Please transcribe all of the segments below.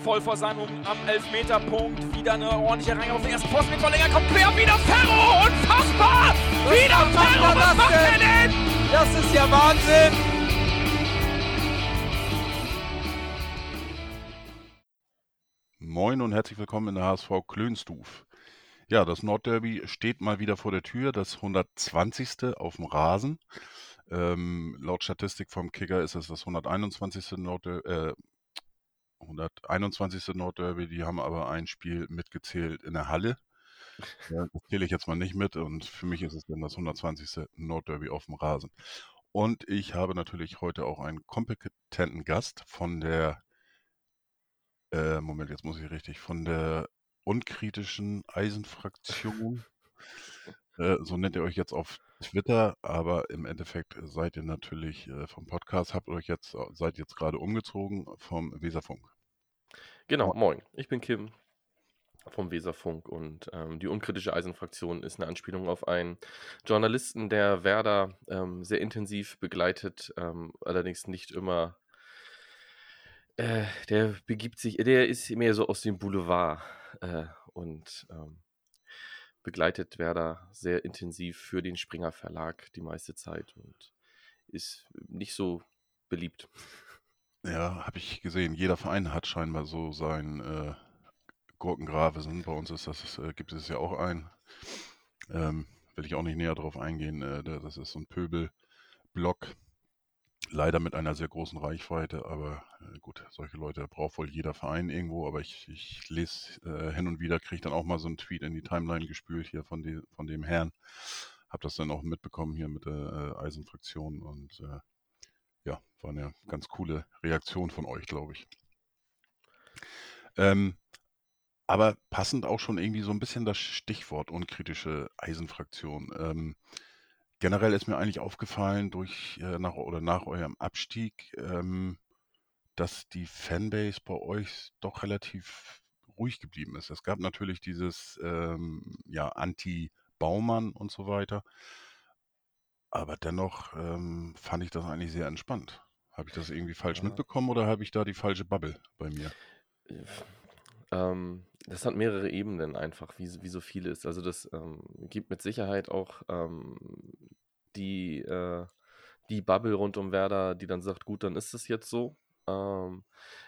voll vor seinem am Elfmeterpunkt. Wieder eine ordentliche Reihe auf den ersten Posten mit Verlänger. Kommt quer, wieder Ferro. Unfassbar. Was wieder Ferro. er Was das macht er denn? denn? Das ist ja Wahnsinn! Moin und herzlich willkommen in der HSV Klönstuf. Ja, das Nordderby steht mal wieder vor der Tür, das 120. auf dem Rasen. Ähm, laut Statistik vom Kicker ist es das 121. Nordderby, äh, 121. Nordderby, die haben aber ein Spiel mitgezählt in der Halle. Ja, das zähle ich jetzt mal nicht mit und für mich ist es dann das 120. Nordderby auf dem Rasen. Und ich habe natürlich heute auch einen kompetenten Gast von der äh, Moment, jetzt muss ich richtig. Von der unkritischen Eisenfraktion. Äh, so nennt ihr euch jetzt auf Twitter, aber im Endeffekt seid ihr natürlich äh, vom Podcast, habt euch jetzt, seid jetzt gerade umgezogen vom Weserfunk. Genau, moin. Ich bin Kim vom Weserfunk und ähm, die unkritische Eisenfraktion ist eine Anspielung auf einen Journalisten, der Werder ähm, sehr intensiv begleitet, ähm, allerdings nicht immer äh, der begibt sich, der ist mehr so aus dem Boulevard äh, und ähm, begleitet Werder sehr intensiv für den Springer Verlag die meiste Zeit und ist nicht so beliebt. Ja, habe ich gesehen. Jeder Verein hat scheinbar so sein äh, Gurkengravesen. Bei uns ist das, äh, gibt es ja auch ein. Ähm, will ich auch nicht näher drauf eingehen. Äh, das ist so ein Pöbel-Block leider mit einer sehr großen Reichweite, aber äh, gut, solche Leute braucht wohl jeder Verein irgendwo, aber ich, ich lese äh, hin und wieder, kriege dann auch mal so einen Tweet in die Timeline gespült hier von, die, von dem Herrn. Habe das dann auch mitbekommen hier mit der äh, Eisenfraktion und äh, ja, war eine ganz coole Reaktion von euch, glaube ich. Ähm, aber passend auch schon irgendwie so ein bisschen das Stichwort unkritische Eisenfraktion. Ähm, generell ist mir eigentlich aufgefallen durch äh, nach oder nach eurem Abstieg, ähm, dass die Fanbase bei euch doch relativ ruhig geblieben ist. Es gab natürlich dieses ähm, ja Anti-Baumann und so weiter, aber dennoch ähm, fand ich das eigentlich sehr entspannt. Habe ich das irgendwie falsch Ja. mitbekommen oder habe ich da die falsche Bubble bei mir? Ähm, das hat mehrere Ebenen einfach, wie, wie so vieles. Also das ähm, gibt mit Sicherheit auch ähm, die, äh, die Bubble rund um Werder, die dann sagt, gut, dann ist es jetzt so. Ähm,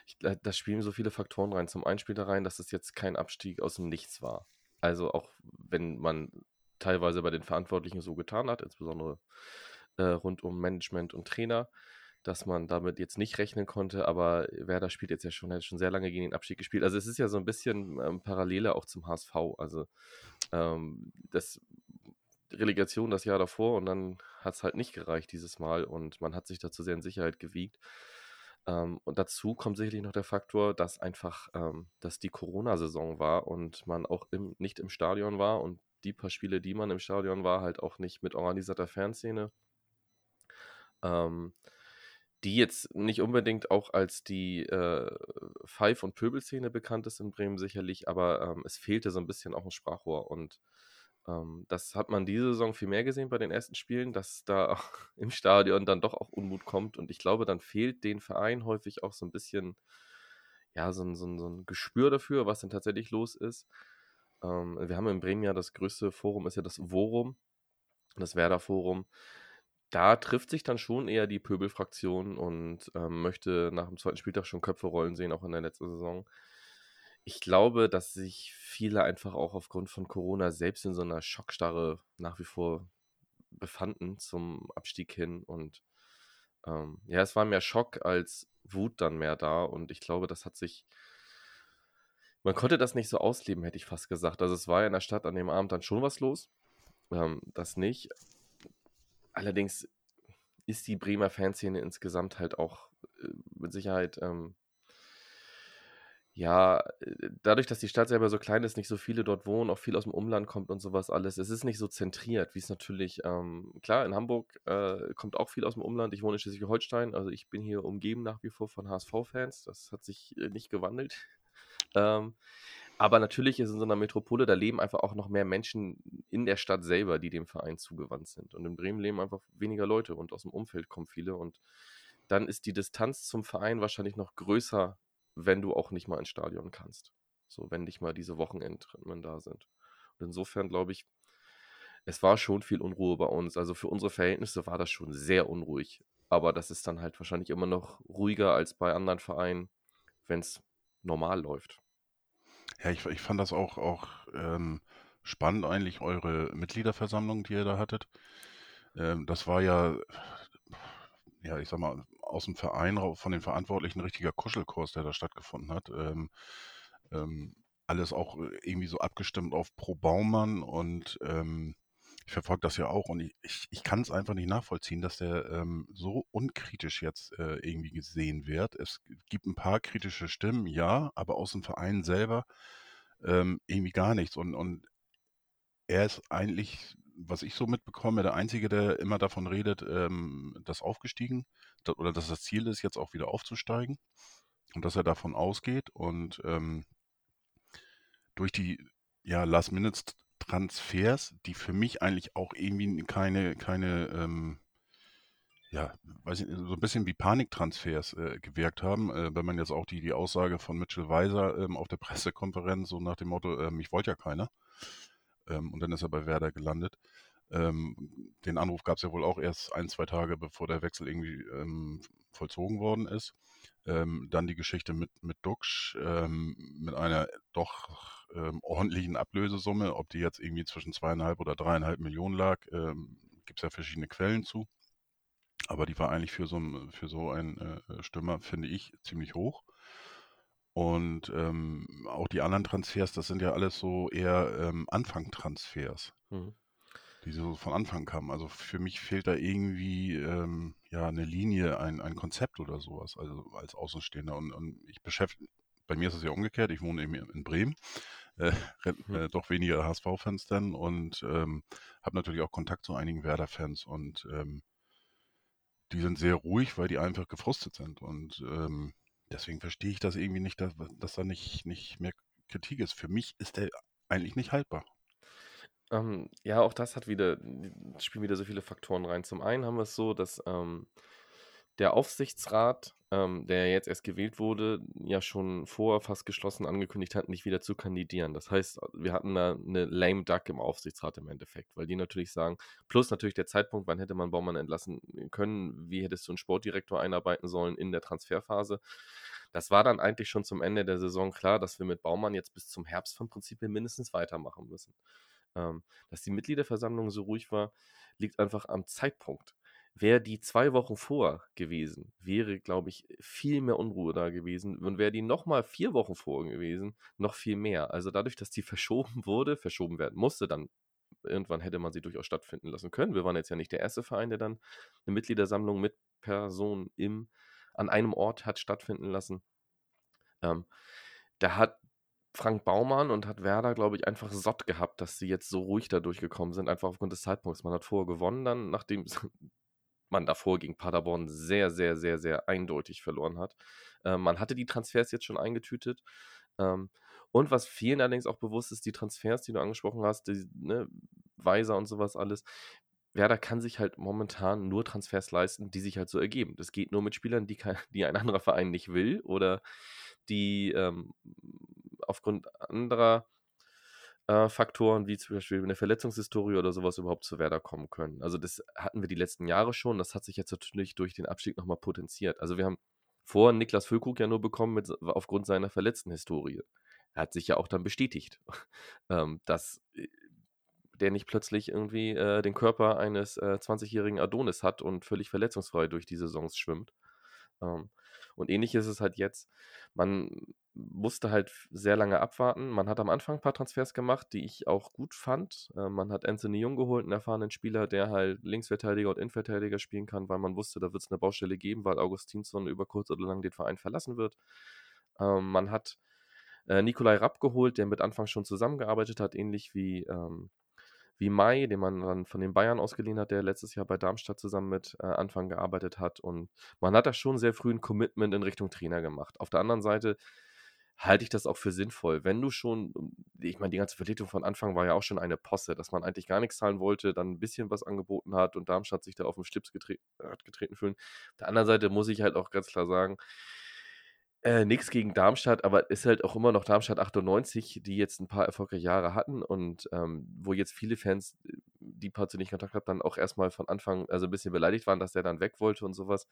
ich, da da spielen so viele Faktoren rein. Zum einen spielt da rein, dass es jetzt kein Abstieg aus dem Nichts war. Also auch wenn man teilweise bei den Verantwortlichen so getan hat, insbesondere äh, rund um Management und Trainer, dass man damit jetzt nicht rechnen konnte, aber Werder spielt jetzt ja schon, hat schon sehr lange gegen den Abstieg gespielt. Also es ist ja so ein bisschen ähm, Parallele auch zum HSV. Also ähm, das Relegation das Jahr davor und dann hat es halt nicht gereicht dieses Mal und man hat sich dazu sehr in Sicherheit gewiegt. Ähm, und dazu kommt sicherlich noch der Faktor, dass einfach, ähm, dass die Corona-Saison war und man auch im, nicht im Stadion war und die paar Spiele, die man im Stadion war, halt auch nicht mit organisierter Fanszene. Ähm, die jetzt nicht unbedingt auch als die äh, Pfeif- und Pöbelszene bekannt ist in Bremen sicherlich, aber ähm, es fehlte so ein bisschen auch ein Sprachrohr und ähm, das hat man diese Saison viel mehr gesehen bei den ersten Spielen, dass da im Stadion dann doch auch Unmut kommt und ich glaube, dann fehlt den Verein häufig auch so ein bisschen, ja, so ein, so so ein Gespür dafür, was denn tatsächlich los ist. Ähm, wir haben in Bremen ja das größte Forum, ist ja das Forum, das Werder-Forum da trifft sich dann schon eher die Pöbelfraktion und ähm, möchte nach dem zweiten Spieltag schon Köpfe rollen sehen, auch in der letzten Saison. Ich glaube, dass sich viele einfach auch aufgrund von Corona selbst in so einer Schockstarre nach wie vor befanden zum Abstieg hin. Und ähm, ja, es war mehr Schock als Wut dann mehr da. Und ich glaube, das hat sich. Man konnte das nicht so ausleben, hätte ich fast gesagt. Also es war ja in der Stadt an dem Abend dann schon was los. Ähm, das nicht. Allerdings ist die Bremer Fanszene insgesamt halt auch äh, mit Sicherheit, ähm, ja, äh, dadurch, dass die Stadt selber so klein ist, nicht so viele dort wohnen, auch viel aus dem Umland kommt und sowas alles. Es ist nicht so zentriert, wie es natürlich, ähm, klar, in Hamburg äh, kommt auch viel aus dem Umland. Ich wohne in Schleswig-Holstein, also ich bin hier umgeben nach wie vor von HSV-Fans. Das hat sich äh, nicht gewandelt. Ähm, aber natürlich ist in so einer Metropole, da leben einfach auch noch mehr Menschen in der Stadt selber, die dem Verein zugewandt sind. Und in Bremen leben einfach weniger Leute und aus dem Umfeld kommen viele. Und dann ist die Distanz zum Verein wahrscheinlich noch größer wenn du auch nicht mal ins Stadion kannst. So, wenn nicht mal diese Wochenendrennen da sind. Und insofern glaube ich, es war schon viel Unruhe bei uns. Also für unsere Verhältnisse war das schon sehr unruhig. Aber das ist dann halt wahrscheinlich immer noch ruhiger als bei anderen Vereinen, wenn es normal läuft. Ja, ich, ich fand das auch, auch ähm, spannend eigentlich, eure Mitgliederversammlung, die ihr da hattet. Ähm, das war ja, ja, ich sag mal, aus dem Verein, von den Verantwortlichen ein richtiger Kuschelkurs, der da stattgefunden hat. Ähm, ähm, alles auch äh, irgendwie so abgestimmt auf Pro Baumann und ähm, ich verfolge das ja auch und ich, ich, ich kann es einfach nicht nachvollziehen, dass der ähm, so unkritisch jetzt äh, irgendwie gesehen wird. Es gibt ein paar kritische Stimmen, ja, aber aus dem Verein selber ähm, irgendwie gar nichts. Und, und er ist eigentlich, was ich so mitbekomme, der Einzige, der immer davon redet, ähm, dass aufgestiegen oder dass das Ziel ist, jetzt auch wieder aufzusteigen und dass er davon ausgeht und ähm, durch die ja, Last-Minute-Transfers, die für mich eigentlich auch irgendwie keine, keine ähm, ja, weiß ich, so ein bisschen wie Paniktransfers äh, gewirkt haben. Äh, wenn man jetzt auch die, die Aussage von Mitchell Weiser ähm, auf der Pressekonferenz, so nach dem Motto, ähm, ich wollte ja keiner. Ähm, und dann ist er bei Werder gelandet. Ähm, den Anruf gab es ja wohl auch erst ein, zwei Tage, bevor der Wechsel irgendwie ähm, vollzogen worden ist. Ähm, dann die Geschichte mit, mit Duxch, ähm, mit einer doch ähm, ordentlichen Ablösesumme, ob die jetzt irgendwie zwischen zweieinhalb oder dreieinhalb Millionen lag, ähm, gibt es ja verschiedene Quellen zu. Aber die war eigentlich für so, für so einen äh, Stürmer, finde ich, ziemlich hoch. Und ähm, auch die anderen Transfers, das sind ja alles so eher ähm, Anfangtransfers, mhm. Die so von Anfang kamen. Also für mich fehlt da irgendwie ähm, ja eine Linie, ein, ein Konzept oder sowas, also als Außenstehender. Und, und ich beschäftige, bei mir ist es ja umgekehrt, ich wohne eben in Bremen, äh, mhm. äh, doch weniger HSV-Fans dann und ähm, habe natürlich auch Kontakt zu einigen Werder-Fans und ähm, die sind sehr ruhig, weil die einfach gefrustet sind. Und ähm, deswegen verstehe ich das irgendwie nicht, dass, dass da nicht, nicht mehr Kritik ist. Für mich ist der eigentlich nicht haltbar. Ähm, ja, auch das hat wieder, spielen wieder so viele Faktoren rein. Zum einen haben wir es so, dass ähm, der Aufsichtsrat, ähm, der jetzt erst gewählt wurde, ja schon vorher fast geschlossen angekündigt hat, nicht wieder zu kandidieren. Das heißt, wir hatten da eine lame duck im Aufsichtsrat im Endeffekt, weil die natürlich sagen, plus natürlich der Zeitpunkt, wann hätte man Baumann entlassen können, wie hättest du einen Sportdirektor einarbeiten sollen in der Transferphase. Das war dann eigentlich schon zum Ende der Saison klar, dass wir mit Baumann jetzt bis zum Herbst vom Prinzip mindestens weitermachen müssen. Ähm, dass die Mitgliederversammlung so ruhig war, liegt einfach am Zeitpunkt. Wäre die zwei Wochen vor gewesen, wäre, glaube ich, viel mehr Unruhe da gewesen. Und wäre die nochmal vier Wochen vor gewesen, noch viel mehr. Also dadurch, dass die verschoben wurde, verschoben werden musste, dann irgendwann hätte man sie durchaus stattfinden lassen können. Wir waren jetzt ja nicht der erste Verein, der dann eine Mitgliedersammlung mit Personen an einem Ort hat stattfinden lassen. Ähm, da hat Frank Baumann und hat Werder, glaube ich, einfach satt gehabt, dass sie jetzt so ruhig da durchgekommen sind, einfach aufgrund des Zeitpunkts. Man hat vorher gewonnen, dann, nachdem man davor gegen Paderborn sehr, sehr, sehr, sehr eindeutig verloren hat. Ähm, man hatte die Transfers jetzt schon eingetütet. Ähm, und was vielen allerdings auch bewusst ist, die Transfers, die du angesprochen hast, die, ne, Weiser und sowas alles, Werder kann sich halt momentan nur Transfers leisten, die sich halt so ergeben. Das geht nur mit Spielern, die, kein, die ein anderer Verein nicht will oder die ähm, aufgrund anderer äh, Faktoren, wie zum Beispiel eine Verletzungshistorie oder sowas überhaupt zu Werder kommen können. Also das hatten wir die letzten Jahre schon. Das hat sich jetzt natürlich durch den Abstieg nochmal potenziert. Also wir haben vor Niklas Füllkrug ja nur bekommen mit, aufgrund seiner verletzten Historie. Er hat sich ja auch dann bestätigt, ähm, dass äh, der nicht plötzlich irgendwie äh, den Körper eines äh, 20-jährigen Adonis hat und völlig verletzungsfrei durch die Saisons schwimmt. Ähm, und ähnlich ist es halt jetzt. Man musste halt sehr lange abwarten. Man hat am Anfang ein paar Transfers gemacht, die ich auch gut fand. Äh, man hat Anthony Jung geholt, einen erfahrenen Spieler, der halt Linksverteidiger und Innenverteidiger spielen kann, weil man wusste, da wird es eine Baustelle geben, weil Augustinsson über kurz oder lang den Verein verlassen wird. Ähm, man hat äh, Nikolai Rapp geholt, der mit Anfang schon zusammengearbeitet hat, ähnlich wie ähm, wie Mai, den man dann von den Bayern ausgeliehen hat, der letztes Jahr bei Darmstadt zusammen mit äh, Anfang gearbeitet hat. Und man hat da schon sehr früh ein Commitment in Richtung Trainer gemacht. Auf der anderen Seite halte ich das auch für sinnvoll. Wenn du schon, ich meine, die ganze Vertretung von Anfang war ja auch schon eine Posse, dass man eigentlich gar nichts zahlen wollte, dann ein bisschen was angeboten hat und Darmstadt sich da auf den Schlips getre hat getreten fühlen. Auf der anderen Seite muss ich halt auch ganz klar sagen, Äh, nix gegen Darmstadt, aber ist halt auch immer noch Darmstadt 98, die jetzt ein paar erfolgreiche Jahre hatten und ähm, wo jetzt viele Fans, die paar zu nicht Kontakt hatten, dann auch erstmal von Anfang, also ein bisschen beleidigt waren, dass der dann weg wollte und sowas.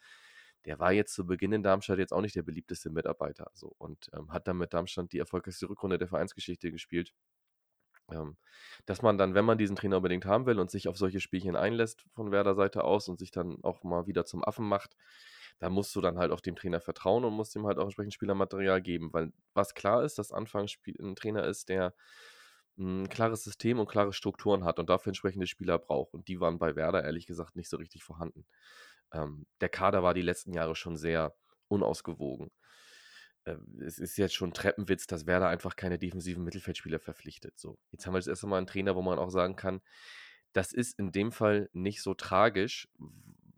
Der war jetzt zu Beginn in Darmstadt jetzt auch nicht der beliebteste Mitarbeiter. So, und ähm, hat dann mit Darmstadt die erfolgreichste Rückrunde der Vereinsgeschichte gespielt. Ähm, dass man dann, wenn man diesen Trainer unbedingt haben will und sich auf solche Spielchen einlässt von Werder Seite aus und sich dann auch mal wieder zum Affen macht, da musst du dann halt auch dem Trainer vertrauen und musst ihm halt auch entsprechend Spielermaterial geben, weil was klar ist, dass Anfang ein Trainer ist, der ein klares System und klare Strukturen hat und dafür entsprechende Spieler braucht. Und die waren bei Werder ehrlich gesagt nicht so richtig vorhanden. Ähm, der Kader war die letzten Jahre schon sehr unausgewogen. Äh, es ist jetzt schon Treppenwitz, dass Werder einfach keine defensiven Mittelfeldspieler verpflichtet. So, jetzt haben wir das erste Mal einen Trainer, wo man auch sagen kann, das ist in dem Fall nicht so tragisch,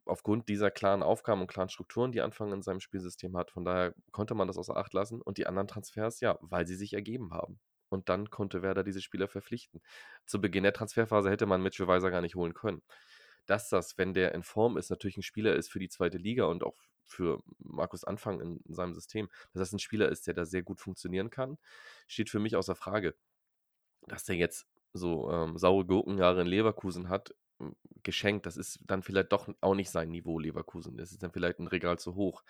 aufgrund dieser klaren Aufgaben und klaren Strukturen, die Anfang in seinem Spielsystem hat. Von daher konnte man das außer Acht lassen. Und die anderen Transfers, ja, weil sie sich ergeben haben. Und dann konnte Werder diese Spieler verpflichten. Zu Beginn der Transferphase hätte man Mitchell Weiser gar nicht holen können. Dass das, wenn der in Form ist, natürlich ein Spieler ist für die zweite Liga und auch für Markus Anfang in, in seinem System, dass das ein Spieler ist, der da sehr gut funktionieren kann, steht für mich außer Frage. Dass der jetzt so ähm, saure Gurkenjahre in Leverkusen hat, geschenkt. Das ist dann vielleicht doch auch nicht sein Niveau, Leverkusen. Das ist dann vielleicht ein Regal zu hoch.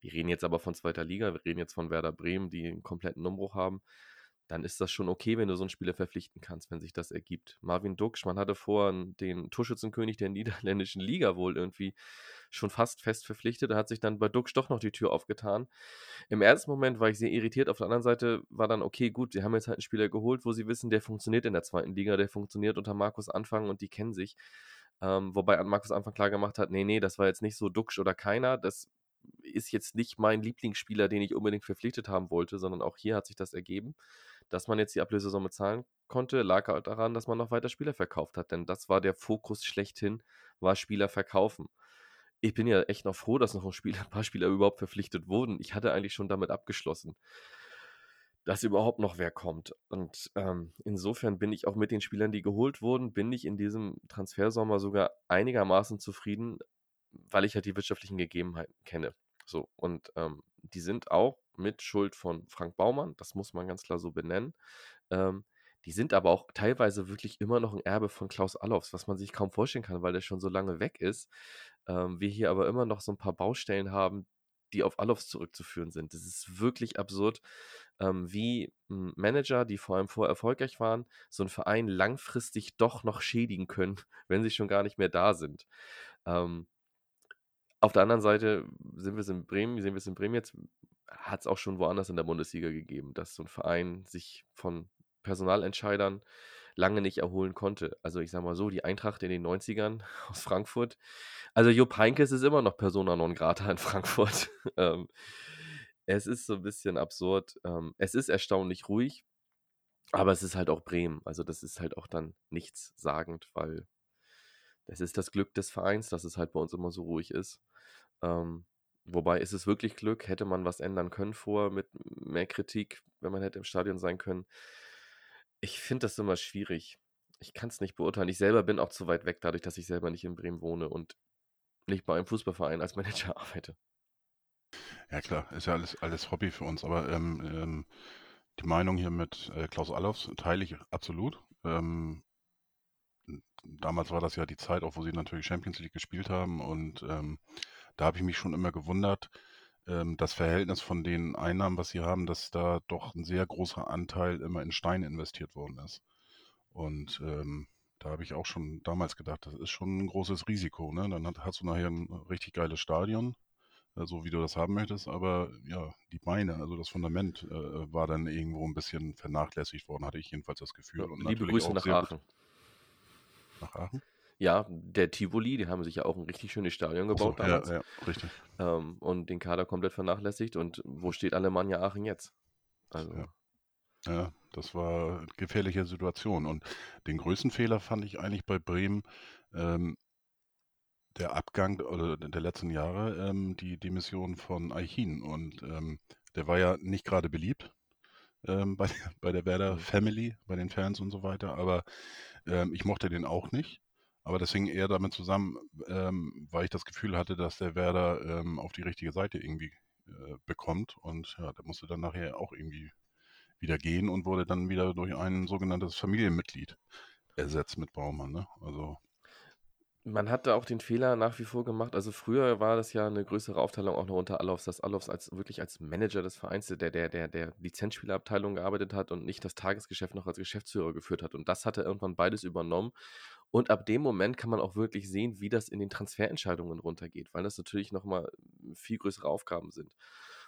Wir reden jetzt aber von zweiter Liga, wir reden jetzt von Werder Bremen, die einen kompletten Umbruch haben dann ist das schon okay, wenn du so einen Spieler verpflichten kannst, wenn sich das ergibt. Marvin Duksch, man hatte vor den Torschützenkönig der niederländischen Liga wohl irgendwie schon fast fest verpflichtet. Da hat sich dann bei Duksch doch noch die Tür aufgetan. Im ersten Moment war ich sehr irritiert. Auf der anderen Seite war dann, okay, gut, sie haben jetzt halt einen Spieler geholt, wo sie wissen, der funktioniert in der zweiten Liga, der funktioniert unter Markus Anfang und die kennen sich. Ähm, wobei Markus Anfang klar gemacht hat, nee, nee, das war jetzt nicht so Duksch oder keiner. Das ist jetzt nicht mein Lieblingsspieler, den ich unbedingt verpflichtet haben wollte, sondern auch hier hat sich das ergeben dass man jetzt die Ablösesumme zahlen konnte, lag halt daran, dass man noch weiter Spieler verkauft hat. Denn das war der Fokus schlechthin, war Spieler verkaufen. Ich bin ja echt noch froh, dass noch ein, Spieler, ein paar Spieler überhaupt verpflichtet wurden. Ich hatte eigentlich schon damit abgeschlossen, dass überhaupt noch wer kommt. Und ähm, insofern bin ich auch mit den Spielern, die geholt wurden, bin ich in diesem Transfersommer sogar einigermaßen zufrieden, weil ich halt die wirtschaftlichen Gegebenheiten kenne. So, und ähm, die sind auch mit Schuld von Frank Baumann, das muss man ganz klar so benennen. Ähm, die sind aber auch teilweise wirklich immer noch ein Erbe von Klaus Allofs, was man sich kaum vorstellen kann, weil der schon so lange weg ist. Ähm, wir hier aber immer noch so ein paar Baustellen haben, die auf Allofs zurückzuführen sind. Das ist wirklich absurd, ähm, wie Manager, die vor allem vorher erfolgreich waren, so einen Verein langfristig doch noch schädigen können, wenn sie schon gar nicht mehr da sind. Ähm, auf der anderen Seite sind wir es in Bremen, sehen wir es in Bremen jetzt, hat es auch schon woanders in der Bundesliga gegeben, dass so ein Verein sich von Personalentscheidern lange nicht erholen konnte. Also ich sage mal so, die Eintracht in den 90ern aus Frankfurt. Also Jupp Heynckes ist immer noch Persona non grata in Frankfurt. ähm, es ist so ein bisschen absurd. Ähm, es ist erstaunlich ruhig, aber es ist halt auch Bremen. Also das ist halt auch dann nichts sagend, weil es ist das Glück des Vereins, dass es halt bei uns immer so ruhig ist. Ähm, wobei ist es wirklich Glück, hätte man was ändern können vor mit mehr Kritik, wenn man hätte im Stadion sein können. Ich finde das immer schwierig. Ich kann es nicht beurteilen. Ich selber bin auch zu weit weg, dadurch, dass ich selber nicht in Bremen wohne und nicht bei einem Fußballverein als Manager arbeite. Ja klar, ist ja alles, alles Hobby für uns, aber ähm, ähm, die Meinung hier mit äh, Klaus Allofs teile ich absolut. Ähm, damals war das ja die Zeit auch, wo sie natürlich Champions League gespielt haben und ähm, da habe ich mich schon immer gewundert, ähm, das Verhältnis von den Einnahmen, was sie haben, dass da doch ein sehr großer Anteil immer in Stein investiert worden ist. Und ähm, da habe ich auch schon damals gedacht, das ist schon ein großes Risiko. Ne? Dann hat, hast du nachher ein richtig geiles Stadion, äh, so wie du das haben möchtest, aber ja, die Beine, also das Fundament äh, war dann irgendwo ein bisschen vernachlässigt worden, hatte ich jedenfalls das Gefühl. Und Liebe Grüße nach Aachen. Nach Aachen? Ja, der Tivoli, die haben sich ja auch ein richtig schönes Stadion gebaut so, damals. Ja, ja, richtig. Ähm, und den Kader komplett vernachlässigt. Und wo steht Alemannia Aachen jetzt? Also. Ja. ja. das war eine gefährliche Situation. Und den größten Fehler fand ich eigentlich bei Bremen, ähm, der Abgang oder der letzten Jahre, ähm, die Demission von Eichin. Und ähm, der war ja nicht gerade beliebt ähm, bei, bei der Werder mhm. Family, bei den Fans und so weiter. Aber ähm, ich mochte den auch nicht. Aber hing eher damit zusammen, ähm, weil ich das Gefühl hatte, dass der Werder ähm, auf die richtige Seite irgendwie äh, bekommt. Und ja, der musste dann nachher auch irgendwie wieder gehen und wurde dann wieder durch ein sogenanntes Familienmitglied ersetzt mit Baumann. Ne? Also man hat da auch den Fehler nach wie vor gemacht. Also früher war das ja eine größere Aufteilung auch noch unter Alofs, dass Alofs als wirklich als Manager des Vereins, der, der, der, der Lizenzspielerabteilung gearbeitet hat und nicht das Tagesgeschäft noch als Geschäftsführer geführt hat. Und das hat er irgendwann beides übernommen. Und ab dem Moment kann man auch wirklich sehen, wie das in den Transferentscheidungen runtergeht, weil das natürlich nochmal viel größere Aufgaben sind.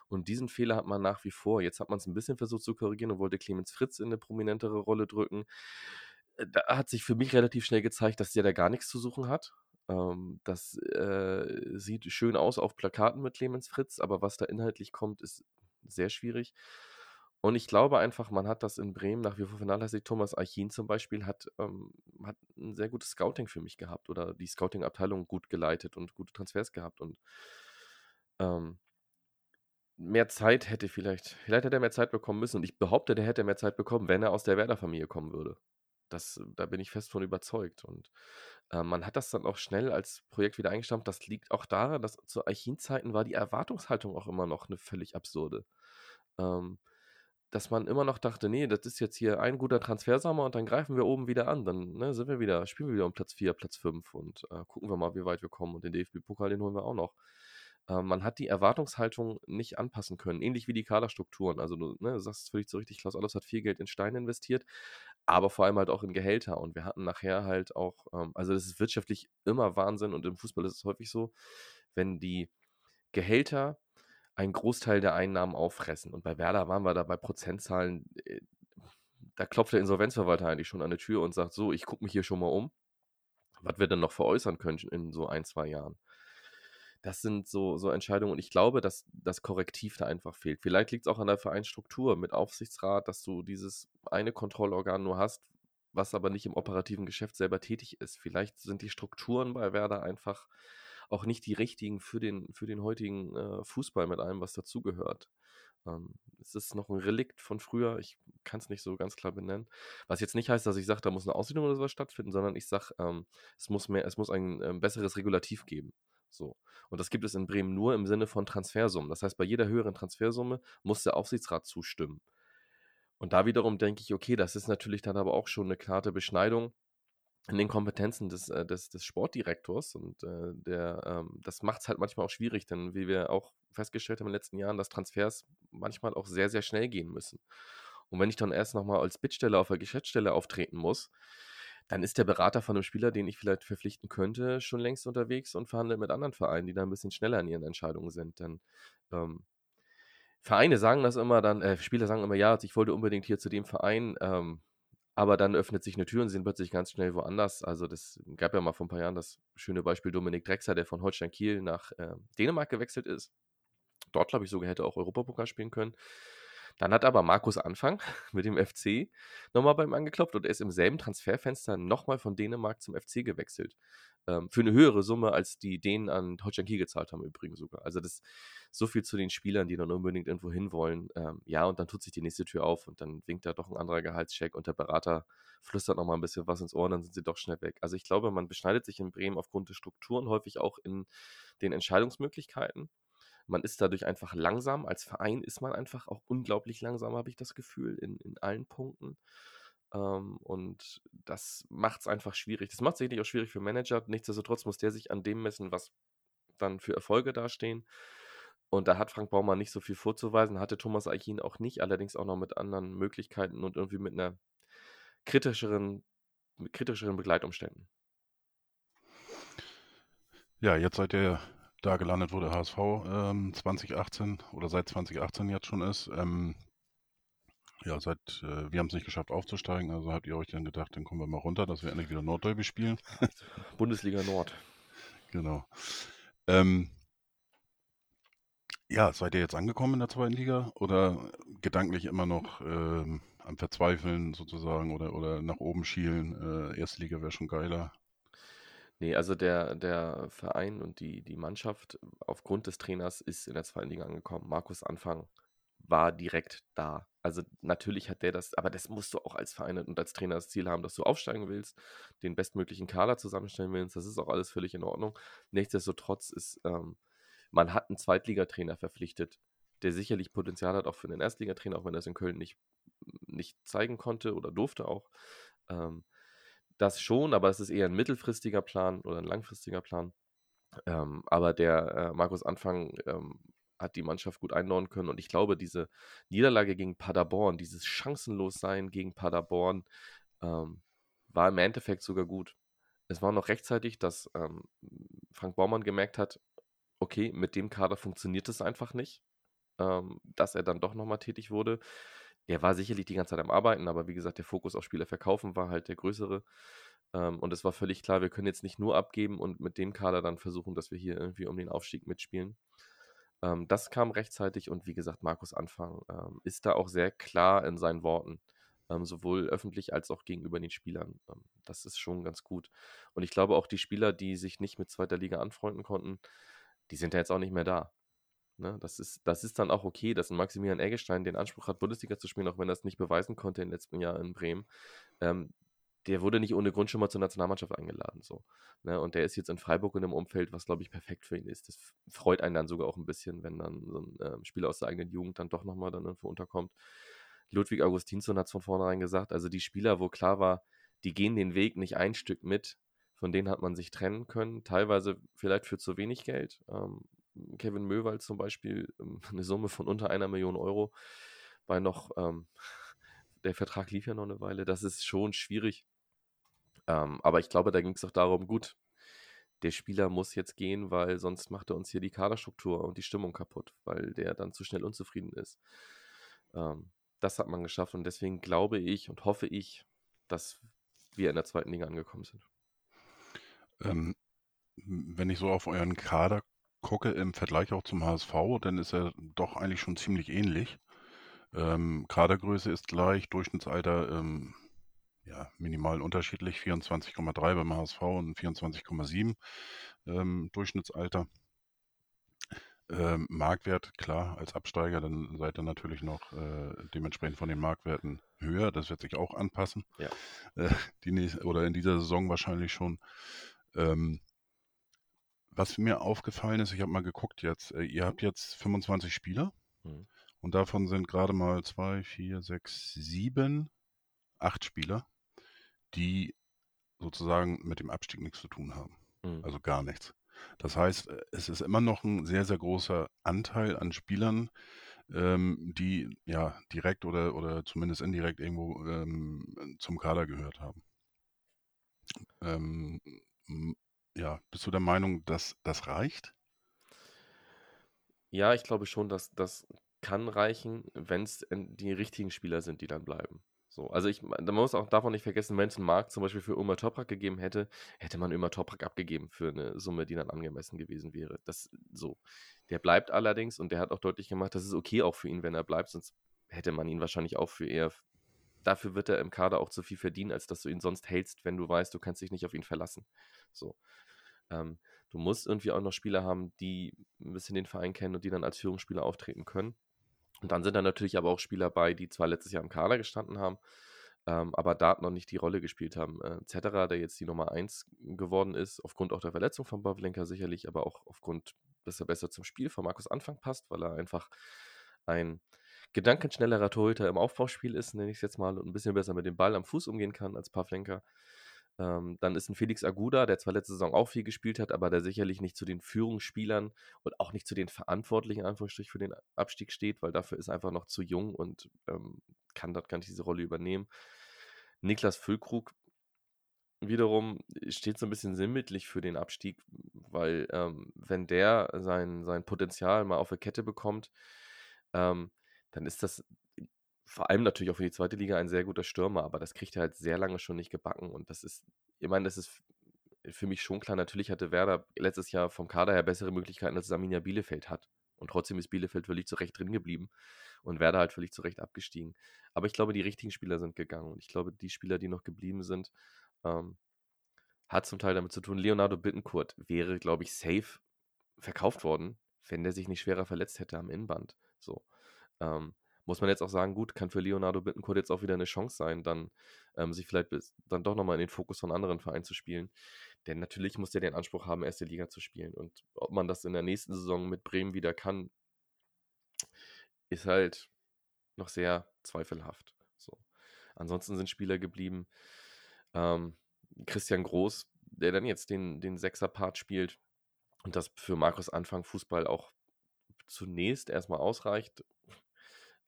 Und diesen Fehler hat man nach wie vor. Jetzt hat man es ein bisschen versucht zu korrigieren und wollte Clemens Fritz in eine prominentere Rolle drücken. Äh, da hat sich für mich relativ schnell gezeigt, dass der da gar nichts zu suchen hat. Ähm, das äh, sieht schön aus auf Plakaten mit Clemens Fritz, aber was da inhaltlich kommt, ist sehr schwierig. Und ich glaube einfach, man hat das in Bremen nach wie vor vernachlässigt. Thomas Archin zum Beispiel hat, ähm, hat ein sehr gutes Scouting für mich gehabt oder die Scouting-Abteilung gut geleitet und gute Transfers gehabt. Und ähm, mehr Zeit hätte vielleicht, vielleicht hätte er mehr Zeit bekommen müssen. Und ich behaupte, der hätte mehr Zeit bekommen, wenn er aus der Werder-Familie kommen würde. Das, da bin ich fest von überzeugt. Und äh, man hat das dann auch schnell als Projekt wieder eingestampft. Das liegt auch daran, dass zu Archin-Zeiten war die Erwartungshaltung auch immer noch eine völlig absurde. Ähm, dass man immer noch dachte, nee, das ist jetzt hier ein guter Transfersommer und dann greifen wir oben wieder an. Dann ne, sind wir wieder, spielen wir wieder um Platz 4, Platz 5 und äh, gucken wir mal, wie weit wir kommen. Und den DFB-Pokal, den holen wir auch noch. Äh, man hat die Erwartungshaltung nicht anpassen können, ähnlich wie die Kaderstrukturen. Also du, ne, sagst es völlig so richtig, Klaus Alles hat viel Geld in Steine investiert, aber vor allem halt auch in Gehälter. Und wir hatten nachher halt auch, ähm, also das ist wirtschaftlich immer Wahnsinn und im Fußball ist es häufig so, wenn die Gehälter einen Großteil der Einnahmen auffressen. Und bei Werder waren wir da bei Prozentzahlen, äh, da klopft der Insolvenzverwalter eigentlich schon an die Tür und sagt, so, ich gucke mich hier schon mal um, was wir denn noch veräußern können in so ein, zwei Jahren. Das sind so, so Entscheidungen und ich glaube, dass das Korrektiv da einfach fehlt. Vielleicht liegt es auch an der Vereinsstruktur mit Aufsichtsrat, dass du dieses eine Kontrollorgan nur hast, was aber nicht im operativen Geschäft selber tätig ist. Vielleicht sind die Strukturen bei Werder einfach auch nicht die richtigen für den, für den heutigen äh, Fußball mit allem, was dazugehört. Ähm, es ist noch ein Relikt von früher, ich kann es nicht so ganz klar benennen. Was jetzt nicht heißt, dass ich sage, da muss eine Ausbildung oder sowas stattfinden, sondern ich sage, ähm, es muss mehr, es muss ein ähm, besseres Regulativ geben. So. Und das gibt es in Bremen nur im Sinne von Transfersummen. Das heißt, bei jeder höheren Transfersumme muss der Aufsichtsrat zustimmen. Und da wiederum denke ich, okay, das ist natürlich dann aber auch schon eine klare Beschneidung in den Kompetenzen des, äh, des, des Sportdirektors und äh, der, ähm, das macht es halt manchmal auch schwierig, denn wie wir auch festgestellt haben in den letzten Jahren, dass Transfers manchmal auch sehr, sehr schnell gehen müssen. Und wenn ich dann erst nochmal als Bittsteller auf der Geschäftsstelle auftreten muss, dann ist der Berater von einem Spieler, den ich vielleicht verpflichten könnte, schon längst unterwegs und verhandelt mit anderen Vereinen, die da ein bisschen schneller in ihren Entscheidungen sind. Denn ähm, Vereine sagen das immer dann, äh, Spieler sagen immer, ja, ich wollte unbedingt hier zu dem Verein. Ähm, aber dann öffnet sich eine Tür und sind plötzlich ganz schnell woanders. Also das gab ja mal vor ein paar Jahren das schöne Beispiel Dominik Drexler, der von Holstein Kiel nach äh, Dänemark gewechselt ist. Dort, glaube ich, sogar hätte auch Europapokal spielen können. Dann hat aber Markus Anfang mit dem FC nochmal bei ihm angeklopft und er ist im selben Transferfenster nochmal von Dänemark zum FC gewechselt. Ähm, für eine höhere Summe, als die Dänen an Holstein Kiel gezahlt haben, übrigens sogar. Also das so viel zu den Spielern, die dann unbedingt irgendwo hinwollen. Ähm, ja, und dann tut sich die nächste Tür auf und dann winkt da doch ein anderer Gehaltscheck und der Berater flüstert nochmal ein bisschen was ins Ohr und dann sind sie doch schnell weg. Also ich glaube, man beschneidet sich in Bremen aufgrund der Strukturen häufig auch in den Entscheidungsmöglichkeiten. Man ist dadurch einfach langsam. Als Verein ist man einfach auch unglaublich langsam, habe ich das Gefühl, in, in allen Punkten. Ähm, und das macht es einfach schwierig. Das macht es sicherlich auch schwierig für Manager. Nichtsdestotrotz muss der sich an dem messen, was dann für Erfolge dastehen. Und da hat Frank Baumann nicht so viel vorzuweisen, hatte Thomas Eichin auch nicht, allerdings auch noch mit anderen Möglichkeiten und irgendwie mit einer kritischeren, mit kritischeren Begleitumständen. Ja, jetzt seid ihr da gelandet, wo der HSV ähm, 2018 oder seit 2018 jetzt schon ist. Ähm, ja, seit, äh, wir haben es nicht geschafft aufzusteigen, also habt ihr euch dann gedacht, dann kommen wir mal runter, dass wir endlich wieder Nordderby spielen. Bundesliga Nord. Genau. Ähm, ja, seid ihr jetzt angekommen in der zweiten Liga oder gedanklich immer noch ähm, am Verzweifeln sozusagen oder, oder nach oben schielen? Äh, erste Liga wäre schon geiler. Nee, also der, der Verein und die, die Mannschaft aufgrund des Trainers ist in der zweiten Liga angekommen. Markus Anfang war direkt da. Also natürlich hat der das, aber das musst du auch als Verein und als Trainer das Ziel haben, dass du aufsteigen willst, den bestmöglichen Kader zusammenstellen willst. Das ist auch alles völlig in Ordnung. Nichtsdestotrotz ist ähm, man hat einen Zweitligatrainer verpflichtet, der sicherlich Potenzial hat, auch für einen Erstligatrainer, auch wenn er es in Köln nicht, nicht zeigen konnte oder durfte auch. Ähm, das schon, aber es ist eher ein mittelfristiger Plan oder ein langfristiger Plan. Ähm, aber der äh, Markus Anfang ähm, hat die Mannschaft gut einordnen können und ich glaube, diese Niederlage gegen Paderborn, dieses Chancenlossein gegen Paderborn, ähm, war im Endeffekt sogar gut. Es war noch rechtzeitig, dass ähm, Frank Baumann gemerkt hat, okay, mit dem Kader funktioniert es einfach nicht, ähm, dass er dann doch nochmal tätig wurde. Er war sicherlich die ganze Zeit am Arbeiten, aber wie gesagt, der Fokus auf Spieler verkaufen war halt der größere. Ähm, und es war völlig klar, wir können jetzt nicht nur abgeben und mit dem Kader dann versuchen, dass wir hier irgendwie um den Aufstieg mitspielen. Ähm, das kam rechtzeitig und wie gesagt, Markus Anfang ähm, ist da auch sehr klar in seinen Worten, ähm, sowohl öffentlich als auch gegenüber den Spielern. Ähm, das ist schon ganz gut. Und ich glaube auch die Spieler, die sich nicht mit zweiter Liga anfreunden konnten, die sind ja jetzt auch nicht mehr da. Ne? Das, ist, das ist dann auch okay, dass ein Maximilian Eggestein den Anspruch hat, Bundesliga zu spielen, auch wenn er es nicht beweisen konnte im letzten Jahr in Bremen. Ähm, der wurde nicht ohne Grund schon mal zur Nationalmannschaft eingeladen. So, ne? Und der ist jetzt in Freiburg in einem Umfeld, was, glaube ich, perfekt für ihn ist. Das freut einen dann sogar auch ein bisschen, wenn dann so ein äh, Spieler aus der eigenen Jugend dann doch nochmal dann irgendwo unterkommt. Ludwig Augustinsson hat es von vornherein gesagt, also die Spieler, wo klar war, die gehen den Weg nicht ein Stück mit, von denen hat man sich trennen können, teilweise vielleicht für zu wenig Geld. Ähm, Kevin Möwald zum Beispiel ähm, eine Summe von unter einer Million Euro bei noch, ähm, der Vertrag lief ja noch eine Weile, das ist schon schwierig. Ähm, aber ich glaube, da ging es auch darum, gut, der Spieler muss jetzt gehen, weil sonst macht er uns hier die Kaderstruktur und die Stimmung kaputt, weil der dann zu schnell unzufrieden ist. Ähm, das hat man geschafft und deswegen glaube ich und hoffe ich, dass wir in der zweiten Liga angekommen sind. Ähm, wenn ich so auf euren Kader gucke, im Vergleich auch zum HSV, dann ist er doch eigentlich schon ziemlich ähnlich. Ähm, Kadergröße ist gleich, Durchschnittsalter ähm, ja, minimal unterschiedlich, 24,3 beim HSV und 24,7 ähm, Durchschnittsalter. Ähm, Marktwert, klar, als Absteiger, dann seid ihr natürlich noch äh, dementsprechend von den Marktwerten höher. Das wird sich auch anpassen. Ja. Äh, die nächste, oder in dieser Saison wahrscheinlich schon. Ähm, was mir aufgefallen ist, ich habe mal geguckt jetzt, äh, ihr habt jetzt 25 Spieler mhm. und davon sind gerade mal 2, 4, 6, 7, 8 Spieler, die sozusagen mit dem Abstieg nichts zu tun haben. Mhm. Also gar nichts. Das heißt, äh, es ist immer noch ein sehr, sehr großer Anteil an Spielern, ähm, die ja direkt oder, oder zumindest indirekt irgendwo ähm, zum Kader gehört haben. Ähm, ja, bist du der Meinung, dass das reicht? Ja, ich glaube schon, dass das kann reichen, wenn es die richtigen Spieler sind, die dann bleiben. So, also ich, man muss auch davon nicht vergessen, wenn es einen Markt zum Beispiel für Ömer Toprak gegeben hätte, hätte man Ömer Toprak abgegeben für eine Summe, die dann angemessen gewesen wäre. Das so. Der bleibt allerdings und der hat auch deutlich gemacht, das ist okay auch für ihn, wenn er bleibt, sonst hätte man ihn wahrscheinlich auch für eher. Dafür wird er im Kader auch zu viel verdienen, als dass du ihn sonst hältst, wenn du weißt, du kannst dich nicht auf ihn verlassen. So. Ähm, du musst irgendwie auch noch Spieler haben, die ein bisschen den Verein kennen und die dann als Führungsspieler auftreten können. Und dann sind da natürlich aber auch Spieler bei, die zwar letztes Jahr im Kader gestanden haben, ähm, aber da noch nicht die Rolle gespielt haben. Äh, Zetterer, der jetzt die Nummer 1 geworden ist, aufgrund auch der Verletzung von Bavlenka sicherlich, aber auch aufgrund, dass er besser zum Spiel von Markus Anfang passt, weil er einfach ein gedankenschnellerer Torhüter im Aufbauspiel ist, nenne ich es jetzt mal, und ein bisschen besser mit dem Ball am Fuß umgehen kann als Pavlenka. Ähm, dann ist ein Felix Aguda, der zwar letzte Saison auch viel gespielt hat, aber der sicherlich nicht zu den Führungsspielern und auch nicht zu den Verantwortlichen Anführungsstrich für den Abstieg steht, weil dafür ist er einfach noch zu jung und ähm, kann dort gar nicht diese Rolle übernehmen. Niklas Füllkrug wiederum steht so ein bisschen sinnbildlich für den Abstieg, weil ähm, wenn der sein, sein Potenzial mal auf der Kette bekommt, ähm, dann ist das vor allem natürlich auch für die zweite Liga ein sehr guter Stürmer, aber das kriegt er halt sehr lange schon nicht gebacken. Und das ist, ich meine, das ist für mich schon klar. Natürlich hatte Werder letztes Jahr vom Kader her bessere Möglichkeiten, als Saminia Bielefeld hat. Und trotzdem ist Bielefeld völlig zu Recht drin geblieben und Werder halt völlig zu Recht abgestiegen. Aber ich glaube, die richtigen Spieler sind gegangen und ich glaube, die Spieler, die noch geblieben sind, ähm, hat zum Teil damit zu tun. Leonardo Bittencourt wäre, glaube ich, safe verkauft worden, wenn der sich nicht schwerer verletzt hätte am Innenband. So. Ähm, muss man jetzt auch sagen, gut, kann für Leonardo Bittencourt jetzt auch wieder eine Chance sein, dann ähm, sich vielleicht bis, dann doch nochmal in den Fokus von anderen Vereinen zu spielen. Denn natürlich muss der den Anspruch haben, erste Liga zu spielen. Und ob man das in der nächsten Saison mit Bremen wieder kann, ist halt noch sehr zweifelhaft. So. Ansonsten sind Spieler geblieben. Ähm, Christian Groß, der dann jetzt den, den Sechser-Part spielt und das für Markus Anfang Fußball auch zunächst erstmal ausreicht.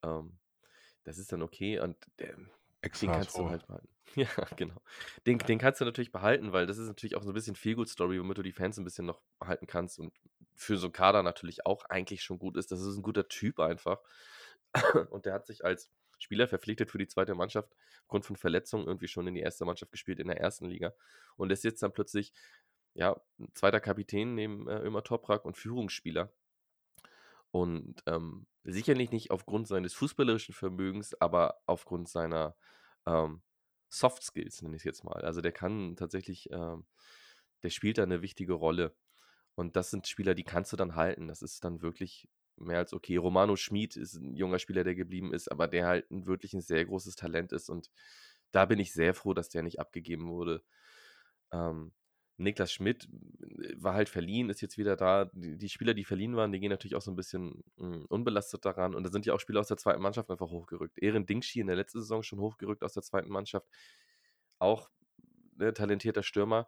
Ähm, das ist dann okay und der, den kannst du halt behalten. Ja, genau. Den, den kannst du natürlich behalten, weil das ist natürlich auch so ein bisschen Feel-Good-Story, womit du die Fans ein bisschen noch behalten kannst und für so einen Kader natürlich auch eigentlich schon gut ist. Das ist ein guter Typ einfach. Und der hat sich als Spieler verpflichtet für die zweite Mannschaft, aufgrund von Verletzungen irgendwie schon in die erste Mannschaft gespielt in der ersten Liga und ist jetzt dann plötzlich ja, zweiter Kapitän neben äh, Ömer Toprak und Führungsspieler. Und ähm, sicherlich nicht aufgrund seines fußballerischen Vermögens, aber aufgrund seiner ähm, Soft Skills, nenne ich es jetzt mal. Also der kann tatsächlich, ähm, der spielt da eine wichtige Rolle. Und das sind Spieler, die kannst du dann halten. Das ist dann wirklich mehr als okay. Romano Schmid ist ein junger Spieler, der geblieben ist, aber der halt wirklich ein sehr großes Talent ist. Und da bin ich sehr froh, dass der nicht abgegeben wurde. Ähm, Niklas Schmidt äh, war halt verliehen, ist jetzt wieder da. Die, Spieler, die verliehen waren, die gehen natürlich auch so ein bisschen mh, hm, unbelastet daran. Und da sind ja auch Spieler aus der zweiten Mannschaft einfach hochgerückt. Ehren Dingschi in der letzten Saison schon hochgerückt aus der zweiten Mannschaft. Auch ne, talentierter Stürmer,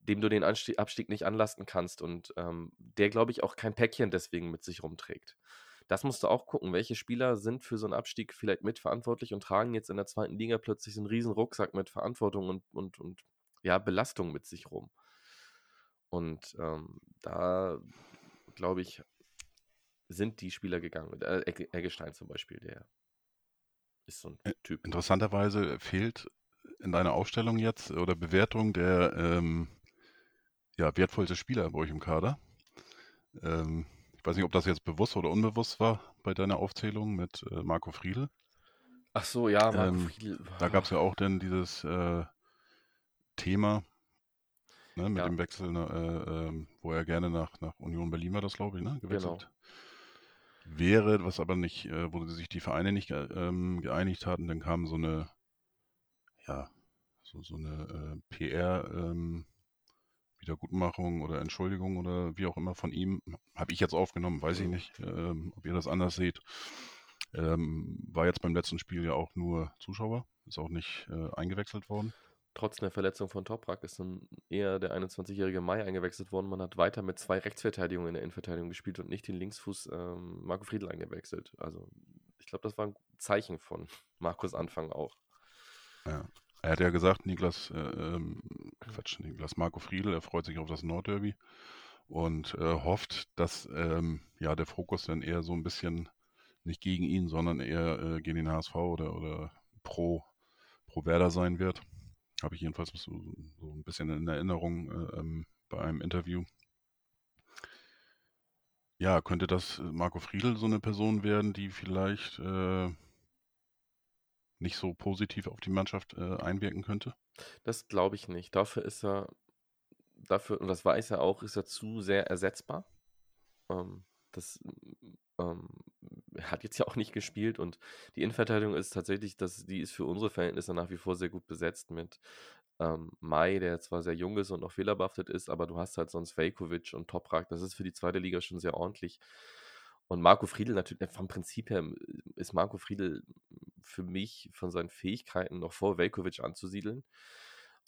dem du den Anstieg, Abstieg nicht anlasten kannst. Und ähm, der, glaube ich, auch kein Päckchen deswegen mit sich rumträgt. Das musst du auch gucken, welche Spieler sind für so einen Abstieg vielleicht mitverantwortlich und tragen jetzt in der zweiten Liga plötzlich so einen riesen Rucksack mit Verantwortung und, und, und ja, Belastung mit sich rum. Und ähm, da, glaube ich, sind die Spieler gegangen. Äh, Eggestein zum Beispiel, der ist so ein Typ. Interessanterweise fehlt in deiner Aufstellung jetzt oder Bewertung der ähm, ja, wertvollste Spieler bei euch im Kader. Ähm, ich weiß nicht, ob das jetzt bewusst oder unbewusst war bei deiner Aufzählung mit äh, Marco Friedl. Ach so, ja, Marco ähm, Friedl. Da gab es ja auch dann dieses äh, Thema ne, mit ja. dem Wechsel, ne, äh, ähm, wo er gerne nach, nach Union Berlin war, das glaube ich, ne, gewechselt genau. wäre, was aber nicht, äh, wo sich die Vereine nicht ähm, geeinigt hatten, dann kam so eine, ja, so, so eine äh, PR, ähm, Wiedergutmachung oder Entschuldigung oder wie auch immer von ihm, habe ich jetzt aufgenommen, weiß ich mhm. nicht, ähm, ob ihr das anders seht. Ähm, war jetzt beim letzten Spiel ja auch nur Zuschauer, ist auch nicht äh, eingewechselt worden trotz der Verletzung von Toprak ist dann eher der 21-jährige Mai eingewechselt worden. Man hat weiter mit zwei Rechtsverteidigungen in der Innenverteidigung gespielt und nicht den Linksfuß ähm, Marco Friedl eingewechselt. Also ich glaube, das war ein Zeichen von Markus Anfang auch. Ja. Er hat ja gesagt, Niklas, äh, ähm, Quatsch, Niklas Marco Friedl, er freut sich auf das Nordderby und äh, hofft, dass ähm, ja der Fokus dann eher so ein bisschen nicht gegen ihn, sondern eher äh, gegen den HSV oder, oder pro, pro Werder sein wird. Habe ich jedenfalls so, so, ein bisschen in Erinnerung äh, ähm, bei einem Interview. Ja, könnte das Marco Friedl so eine Person werden, die vielleicht äh, nicht so positiv auf die Mannschaft äh, einwirken könnte? Das glaube ich nicht. Dafür ist er, dafür, und das weiß er auch, ist er zu sehr ersetzbar. Ähm, das ähm, hat jetzt ja auch nicht gespielt und die Innenverteidigung ist tatsächlich, das, die ist für unsere Verhältnisse nach wie vor sehr gut besetzt mit ähm, Mai, der zwar sehr jung ist und noch fehlerbehaftet ist, aber du hast halt sonst Vejkovic und Toprak, das ist für die zweite Liga schon sehr ordentlich. Und Marco Friedl natürlich, vom Prinzip her ist Marco Friedl für mich von seinen Fähigkeiten noch vor Velkovic anzusiedeln.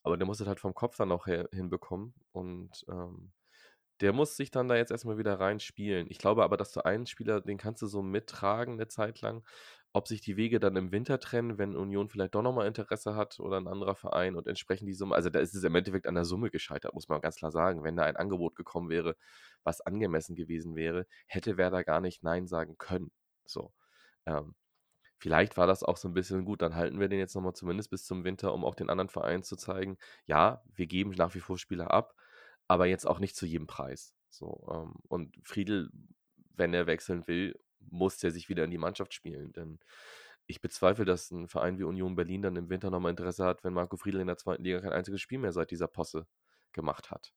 Aber der muss es halt vom Kopf dann auch hinbekommen. Und ähm, der muss sich dann da jetzt erstmal wieder reinspielen. Ich glaube aber, dass du einen Spieler, den kannst du so mittragen eine Zeit lang. Ob sich die Wege dann im Winter trennen, wenn Union vielleicht doch nochmal Interesse hat oder ein anderer Verein und entsprechend die Summe, also da ist es im Endeffekt an der Summe gescheitert, muss man ganz klar sagen. Wenn da ein Angebot gekommen wäre, was angemessen gewesen wäre, hätte Werder gar nicht Nein sagen können. So. Ähm, vielleicht war das auch so ein bisschen gut, dann halten wir den jetzt nochmal zumindest bis zum Winter, um auch den anderen Vereinen zu zeigen, ja, wir geben nach wie vor Spieler ab, aber jetzt auch nicht zu jedem Preis. So, ähm, und Friedel, wenn er wechseln will, muss der sich wieder in die Mannschaft spielen. Denn ich bezweifle, dass ein Verein wie Union Berlin dann im Winter nochmal Interesse hat, wenn Marco Friedel in der zweiten Liga kein einziges Spiel mehr seit dieser Posse gemacht hat.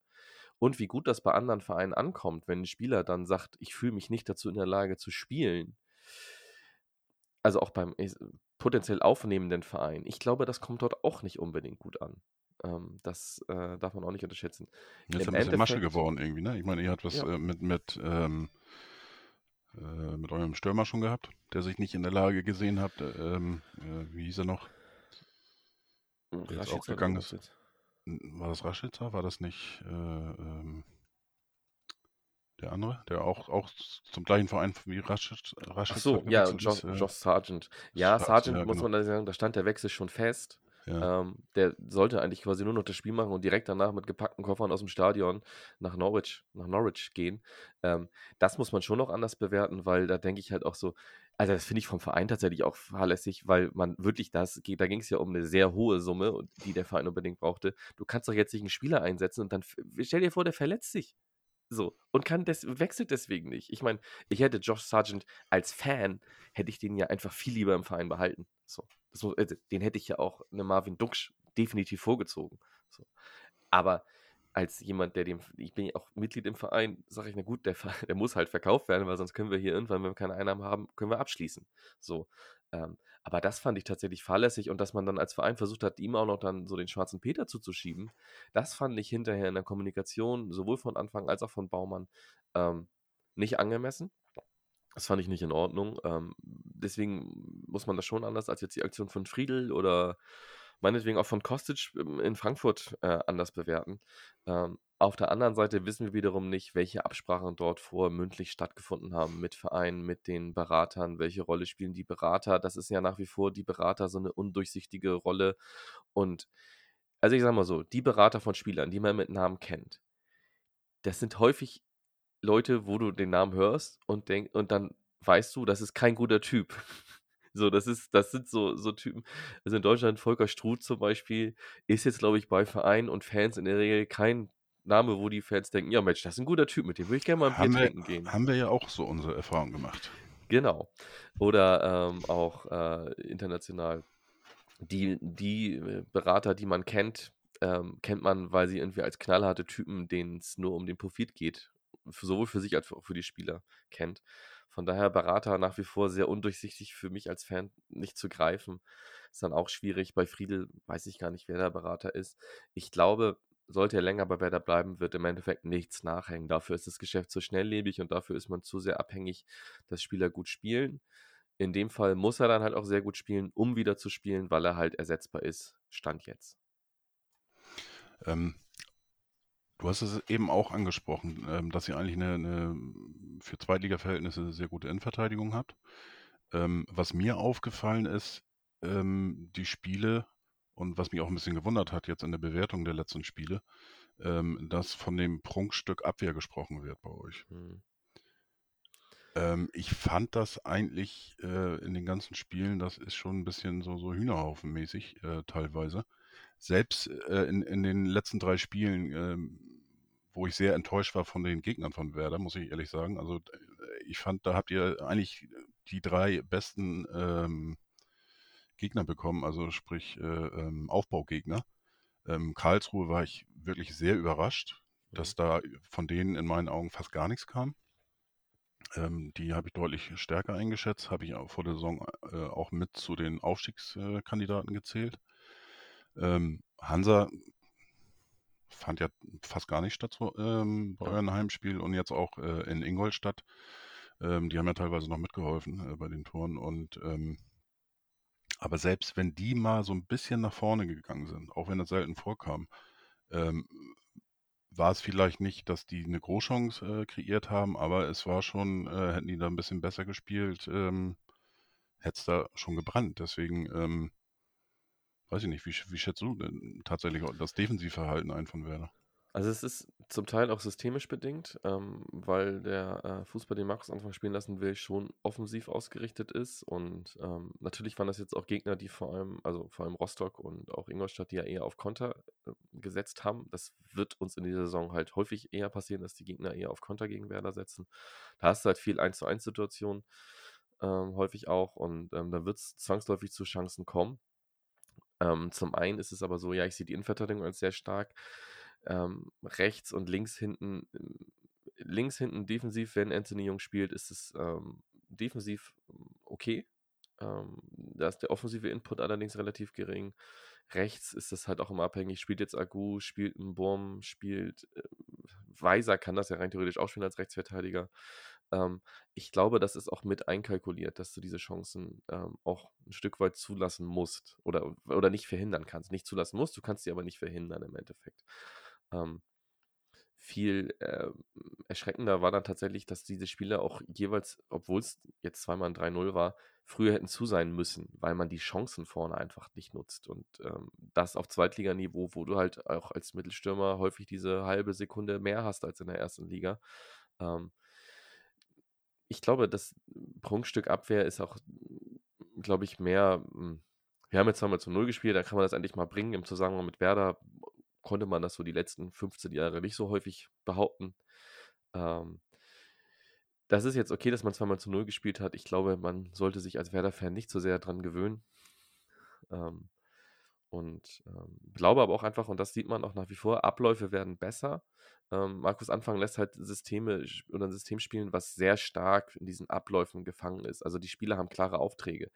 Und wie gut das bei anderen Vereinen ankommt, wenn ein Spieler dann sagt, ich fühle mich nicht dazu in der Lage zu spielen. Also auch beim potenziell aufnehmenden Verein. Ich glaube, das kommt dort auch nicht unbedingt gut an. Ähm, das äh, darf man auch nicht unterschätzen. Das ist Im ein bisschen Masche geworden irgendwie, ne? Ich meine, ihr habt was ja. äh, mit, mit ähm, äh, mit eurem Stürmer schon gehabt, der sich nicht in der Lage gesehen hat. Ähm, äh, wie hieß er noch? Der jetzt auch gegangen ist. War das Raschitzer? War das nicht äh, ähm, der andere, der auch, auch zum gleichen Verein wie Raschitzer? Ach so, ja, Josh, äh, Josh Sargent. Ja, Sargent, ja, muss genau. man da sagen, da stand der Wechsel schon fest. Ja. Ähm, der sollte eigentlich quasi nur noch das Spiel machen und direkt danach mit gepackten Koffern aus dem Stadion nach Norwich, nach Norwich gehen. Ähm, das muss man schon noch anders bewerten, weil da denke ich halt auch so, also das finde ich vom Verein tatsächlich auch fahrlässig, weil man wirklich das, da ging es ja um eine sehr hohe Summe, die der Verein unbedingt brauchte. Du kannst doch jetzt nicht einen Spieler einsetzen und dann stell dir vor, der verletzt sich. So, und kann des, wechselt deswegen nicht. Ich meine, ich hätte Josh Sargent als Fan, hätte ich den ja einfach viel lieber im Verein behalten. So, das, äh, den hätte ich ja auch eine Marvin Duksch definitiv vorgezogen. So. Aber als jemand, der dem, ich bin ja auch Mitglied im Verein, sage ich, na gut, der, der muss halt verkauft werden, weil sonst können wir hier irgendwann, wenn wir keine Einnahmen haben, können wir abschließen. So. Ähm, aber das fand ich tatsächlich fahrlässig und dass man dann als Verein versucht hat, ihm auch noch dann so den schwarzen Peter zuzuschieben, das fand ich hinterher in der Kommunikation, sowohl von Anfang als auch von Baumann, ähm, nicht angemessen. Das fand ich nicht in Ordnung. Ähm, deswegen muss man das schon anders als jetzt die Aktion von Friedel oder meinetwegen auch von Kostic ähm, in Frankfurt äh, anders bewerten. Ähm, auf der anderen Seite wissen wir wiederum nicht, welche Absprachen dort vor mündlich stattgefunden haben mit Vereinen, mit den Beratern, welche Rolle spielen die Berater. Das ist ja nach wie vor die Berater so eine undurchsichtige Rolle. Und also ich sage mal so, die Berater von Spielern, die man mit Namen kennt, das sind häufig Leute, wo du den Namen hörst und denk, und dann weißt du, das ist kein guter Typ. So, das ist, das sind so, so Typen. Also in Deutschland, Volker Struth zum Beispiel, ist jetzt, glaube ich, bei Vereinen und Fans in der Regel kein Name, wo die Fans denken, ja Mensch, das ist ein guter Typ, mit dem würde ich gerne mal ein Bier trinken gehen. Haben wir ja auch so unsere Erfahrung gemacht. Genau. Oder ähm, auch äh, international. Die, die äh, Berater, die man kennt, ähm, kennt man, weil sie irgendwie als knallharte Typen, denen es nur um den Profit geht, sowohl für sich als auch für die Spieler kennt. Von daher Berater nach wie vor sehr undurchsichtig für mich als Fan nicht zu greifen. Ist dann auch schwierig. Bei Friedel weiß ich gar nicht, wer der Berater ist. Ich glaube, sollte er länger bei Werder bleiben, wird im Endeffekt nichts nachhängen. Dafür ist das Geschäft zu schnelllebig und dafür ist man zu sehr abhängig, dass Spieler gut spielen. In dem Fall muss er dann halt auch sehr gut spielen, um wieder zu spielen, weil er halt ersetzbar ist. Stand jetzt. Ähm, Du hast es eben auch angesprochen, ähm, dass ihr eigentlich eine, eine für Zweitliga-Verhältnisse sehr gute Innenverteidigung habt. Ähm, was mir aufgefallen ist, ähm, die Spiele und was mich auch ein bisschen gewundert hat jetzt in der Bewertung der letzten Spiele, dass von dem Prunkstück Abwehr gesprochen wird bei euch. Mhm. ich fand das eigentlich äh, in den ganzen Spielen, das ist schon ein bisschen so, so Hühnerhaufenmäßig äh, teilweise selbst äh, in, in den letzten drei Spielen, ähm, wo ich sehr enttäuscht war von den Gegnern von Werder, muss ich ehrlich sagen. Also äh, ich fand, da habt ihr eigentlich die drei besten ähm, Gegner bekommen, also sprich äh, ähm, Aufbaugegner. Ähm, Karlsruhe war ich wirklich sehr überrascht, dass mhm. da von denen in meinen Augen fast gar nichts kam. Ähm, die habe ich deutlich stärker eingeschätzt, habe ich auch vor der Saison äh, auch mit zu den Aufstiegskandidaten gezählt. Ähm, Hansa fand ja fast gar nicht statt ähm, bei euren Heimspiel und jetzt auch äh, in Ingolstadt. Ähm, die haben ja teilweise noch mitgeholfen äh, bei den Toren und ähm, aber selbst wenn die mal so ein bisschen nach vorne gegangen sind, auch wenn das selten vorkam, ähm, war es vielleicht nicht, dass die eine Großchance äh, kreiert haben, aber es war schon, äh, hätten die da ein bisschen besser gespielt, ähm, hätte es da schon gebrannt. Deswegen ähm, weiß ich nicht, wie, wie schätzt du denn tatsächlich das Defensivverhalten ein von Werder? Also es ist zum Teil auch systemisch bedingt, ähm, weil der äh, Fußball, den Markus Anfang spielen lassen will, schon offensiv ausgerichtet ist. Und ähm, natürlich waren das jetzt auch Gegner, die vor allem, also vor allem Rostock und auch Ingolstadt, die ja eher auf Konter äh, gesetzt haben. Das wird uns in dieser Saison halt häufig eher passieren, dass die Gegner eher auf Konter gegen Werder setzen. Da hast du halt viel 1 zu 1 Situationen, ähm, häufig auch. Und ähm, da wird es zwangsläufig zu Chancen kommen. Ähm, zum einen ist es aber so, ja, ich sehe die Innenverteidigung als sehr stark. Ähm, rechts und links hinten, ähm, links hinten defensiv, wenn Anthony Jung spielt, ist es ähm, defensiv hm, okay. Ähm, da ist der offensive Input allerdings relativ gering. Rechts ist das halt auch immer abhängig. Spielt jetzt Agu, spielt ein Burm, spielt äh, Weiser, kann das ja rein theoretisch auch spielen als Rechtsverteidiger. Ähm, ich glaube, das ist auch mit einkalkuliert, dass du diese Chancen ähm, auch ein Stück weit zulassen musst oder, oder nicht verhindern kannst. Nicht zulassen musst, du kannst sie aber nicht verhindern im Endeffekt. Ähm, viel äh, erschreckender war dann tatsächlich, dass diese Spiele auch jeweils, obwohl es jetzt zweimal ein 3-0 war, früher hätten zu sein müssen, weil man die Chancen vorne einfach nicht nutzt. Und ähm, das auf Zweitliganiveau, wo du halt auch als Mittelstürmer häufig diese halbe Sekunde mehr hast als in der ersten Liga. Ähm, ich glaube, das Prunkstück Abwehr ist auch, glaube ich, mehr. Hm, wir haben jetzt zweimal zu Null gespielt, da kann man das endlich mal bringen. Im Zusammenhang mit Werder konnte man das so die letzten 15 Jahre nicht so häufig behaupten. Ähm, das ist jetzt okay, dass man zweimal zu Null gespielt hat. Ich glaube, man sollte sich als Werder-Fan nicht so sehr daran gewöhnen. Ähm, und ähm, glaube aber auch einfach, und das sieht man auch nach wie vor, Abläufe werden besser. Ähm, Markus Anfang lässt halt Systeme oder ein System spielen, was sehr stark in diesen Abläufen gefangen ist. Also die Spieler haben klare Aufträge.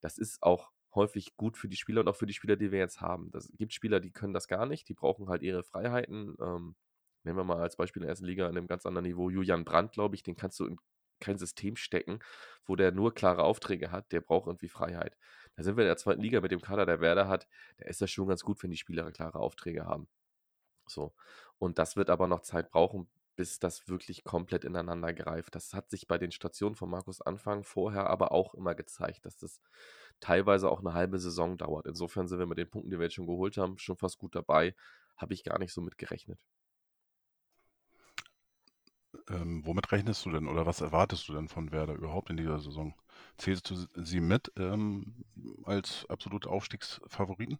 Das ist auch häufig gut für die Spieler und auch für die Spieler, die wir jetzt haben. Es gibt Spieler, die können das gar nicht, die brauchen halt ihre Freiheiten. Ähm, nehmen wir mal als Beispiel in der ersten Liga an einem ganz anderen Niveau Julian Brandt, glaube ich, den kannst du in kein System stecken, wo der nur klare Aufträge hat, der braucht irgendwie Freiheit. Da sind wir in der zweiten Liga mit dem Kader, der Werder hat, da ist das schon ganz gut, wenn die Spieler klare Aufträge haben. So. Und das wird aber noch Zeit brauchen, bis das wirklich komplett ineinander greift. Das hat sich bei den Stationen von Markus Anfang vorher aber auch immer gezeigt, dass das teilweise auch eine halbe Saison dauert. Insofern sind wir mit den Punkten, die wir jetzt schon geholt haben, schon fast gut dabei. Habe ich gar nicht so mit gerechnet. Ähm, womit rechnest du denn oder was erwartest du denn von Werder überhaupt in dieser Saison? Zählst du sie mit ähm, als absolute Aufstiegsfavoriten?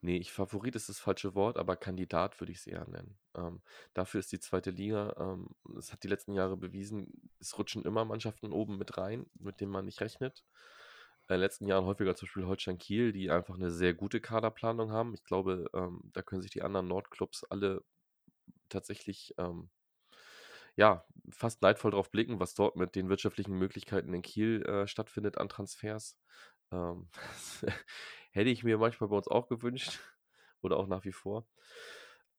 Nee, ich Favorit ist das falsche Wort, aber Kandidat würde ich es eher nennen. Ähm, dafür ist die zweite Liga, ähm, es hat die letzten Jahre bewiesen, es rutschen immer Mannschaften oben mit rein, mit denen man nicht rechnet. In den letzten Jahren häufiger zum Beispiel Holstein Kiel, die einfach eine sehr gute Kaderplanung haben. Ich glaube, ähm, da können sich die anderen Nordclubs alle tatsächlich ähm, ja, fast leidvoll drauf blicken, was dort mit den wirtschaftlichen Möglichkeiten in Kiel äh, stattfindet an Transfers. Ähm, hätte ich mir manchmal bei uns auch gewünscht oder auch nach wie vor.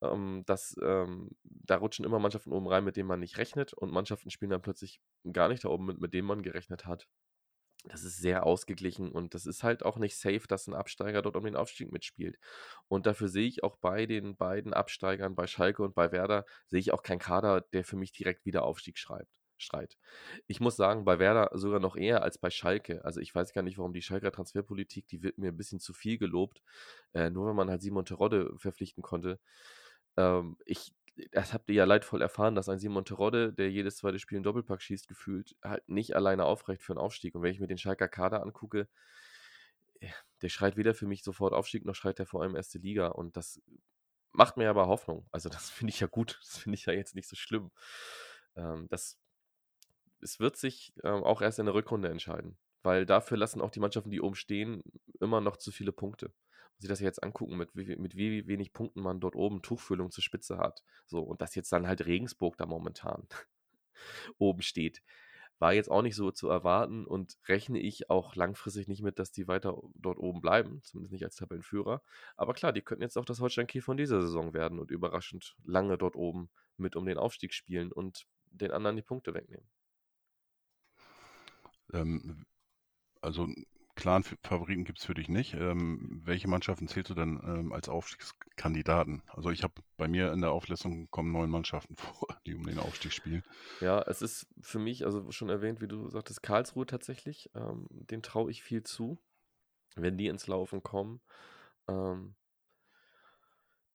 Ähm, dass ähm, da rutschen immer Mannschaften oben rein, mit denen man nicht rechnet und Mannschaften spielen dann plötzlich gar nicht da oben, mit, mit denen man gerechnet hat. Das ist sehr ausgeglichen und das ist halt auch nicht safe, dass ein Absteiger dort um den Aufstieg mitspielt. Und dafür sehe ich auch bei den beiden Absteigern, bei Schalke und bei Werder, sehe ich auch keinen Kader, der für mich direkt wieder Aufstieg schreibt. Streit. Ich muss sagen, bei Werder sogar noch eher als bei Schalke. Also ich weiß gar nicht, warum die Schalker Transferpolitik, die wird mir ein bisschen zu viel gelobt. Äh, nur wenn man halt Simon Terodde verpflichten konnte. Ähm, ich das habt ihr ja leidvoll erfahren, dass ein Simon Terodde, der jedes zweite Spiel einen Doppelpack schießt, gefühlt, halt nicht alleine aufrecht für einen Aufstieg. Und wenn ich mir den Schalker Kader angucke, der schreit weder für mich sofort Aufstieg, noch schreit er vor allem erste Liga. Und das macht mir aber Hoffnung. Also das finde ich ja gut. Das finde ich ja jetzt nicht so schlimm. Ähm, das, es wird sich ähm, auch erst in der Rückrunde entscheiden. Weil dafür lassen auch die Mannschaften, die oben stehen, immer noch zu viele Punkte sich das jetzt angucken, mit wie, mit wie wenig Punkten man dort oben Tuchfüllung zur Spitze hat. So, und dass jetzt dann halt Regensburg da momentan oben steht, war jetzt auch nicht so zu erwarten und rechne ich auch langfristig nicht mit, dass die weiter dort oben bleiben, zumindest nicht als Tabellenführer. Aber klar, die könnten jetzt auch das Holstein Kiel von dieser Saison werden und überraschend lange dort oben mit um den Aufstieg spielen und den anderen die Punkte wegnehmen. Ähm, also klaren Favoriten gibt es für dich nicht. Ähm, welche Mannschaften zählst du denn ähm, als Aufstiegskandidaten? Also ich habe bei mir in der Auflistung kommen neun Mannschaften vor, die um den Aufstieg spielen. Ja, es ist für mich, also schon erwähnt, wie du sagtest, Karlsruhe tatsächlich. Ähm, den traue ich viel zu, wenn die ins Laufen kommen. Ähm,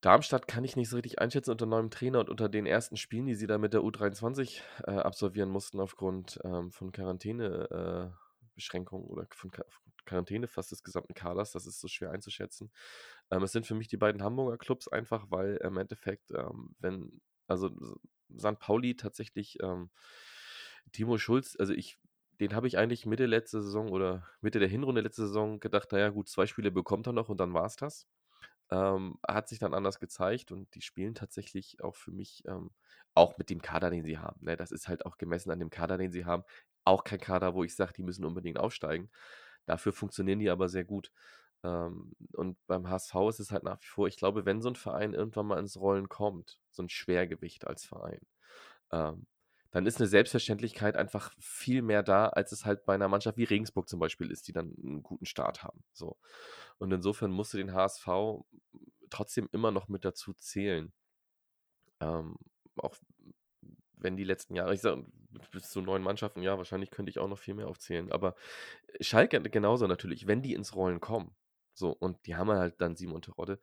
Darmstadt kann ich nicht so richtig einschätzen unter neuem Trainer und unter den ersten Spielen, die sie da mit der U23 äh, absolvieren mussten aufgrund ähm, von Quarantäne. Äh, Beschränkungen oder von Quarantäne fast des gesamten Kaders. Das ist so schwer einzuschätzen. Ähm, es sind für mich die beiden Hamburger Clubs einfach, weil im Endeffekt, ähm, wenn, also St. Pauli tatsächlich ähm, Timo Schulz, also ich, den habe ich eigentlich Mitte letzte Saison oder Mitte der Hinrunde letzte Saison gedacht, naja gut, zwei Spiele bekommt er noch und dann war es das. Ähm, hat sich dann anders gezeigt und die spielen tatsächlich auch für mich, ähm, auch mit dem Kader, den sie haben. Ne? Das ist halt auch gemessen an dem Kader, den sie haben, auch kein Kader, wo ich sage, die müssen unbedingt aufsteigen. Dafür funktionieren die aber sehr gut. Ähm, und beim HSV ist es halt nach wie vor, ich glaube, wenn so ein Verein irgendwann mal ins Rollen kommt, so ein Schwergewicht als Verein, ähm, dann ist eine Selbstverständlichkeit einfach viel mehr da, als es halt bei einer Mannschaft wie Regensburg zum Beispiel ist, die dann einen guten Start haben. So. Und insofern musste den HSV trotzdem immer noch mit dazu zählen. Ähm, auch wenn die letzten Jahre, ich sage, bis zu neun Mannschaften, ja, wahrscheinlich könnte ich auch noch viel mehr aufzählen. Aber Schalke genauso natürlich, wenn die ins Rollen kommen, so, und die haben halt dann Simon Terodde,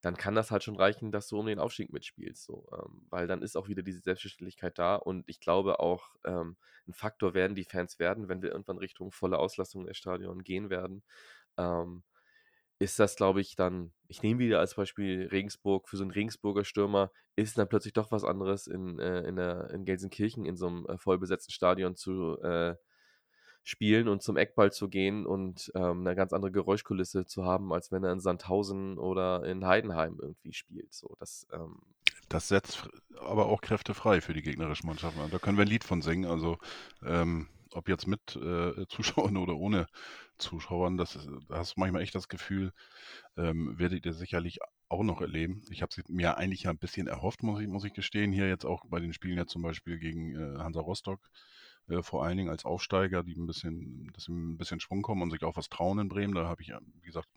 dann kann das halt schon reichen, dass du um den Aufstieg mitspielst. So, ähm, weil dann ist auch wieder diese Selbstverständlichkeit da und ich glaube auch, ähm, ein Faktor werden die Fans werden, wenn wir irgendwann Richtung volle Auslastung der Stadion gehen werden. Ähm, ist das, glaube ich, dann, ich nehme wieder als Beispiel Regensburg, für so einen Regensburger Stürmer ist dann plötzlich doch was anderes in, äh, in, der, in Gelsenkirchen in so einem äh, vollbesetzten Stadion zu äh, spielen und zum Eckball zu gehen und ähm, eine ganz andere Geräuschkulisse zu haben, als wenn er in Sandhausen oder in Heidenheim irgendwie spielt. So, das, ähm, das setzt aber auch Kräfte frei für die gegnerischen Mannschaften. Da können wir ein Lied von singen. Also ähm, ob jetzt mit äh, Zuschauern oder ohne Zuschauern, das da hast du manchmal echt das Gefühl, ähm, werdet ihr sicherlich auch noch erleben. Ich habe es mir eigentlich ein bisschen erhofft, muss ich, muss ich gestehen. Hier jetzt auch bei den Spielen ja zum Beispiel gegen äh, Hansa Rostock äh, vor allen Dingen als Aufsteiger, die ein bisschen, dass sie ein bisschen Schwung kommen und sich auch was trauen in Bremen. Da habe ich, wie gesagt,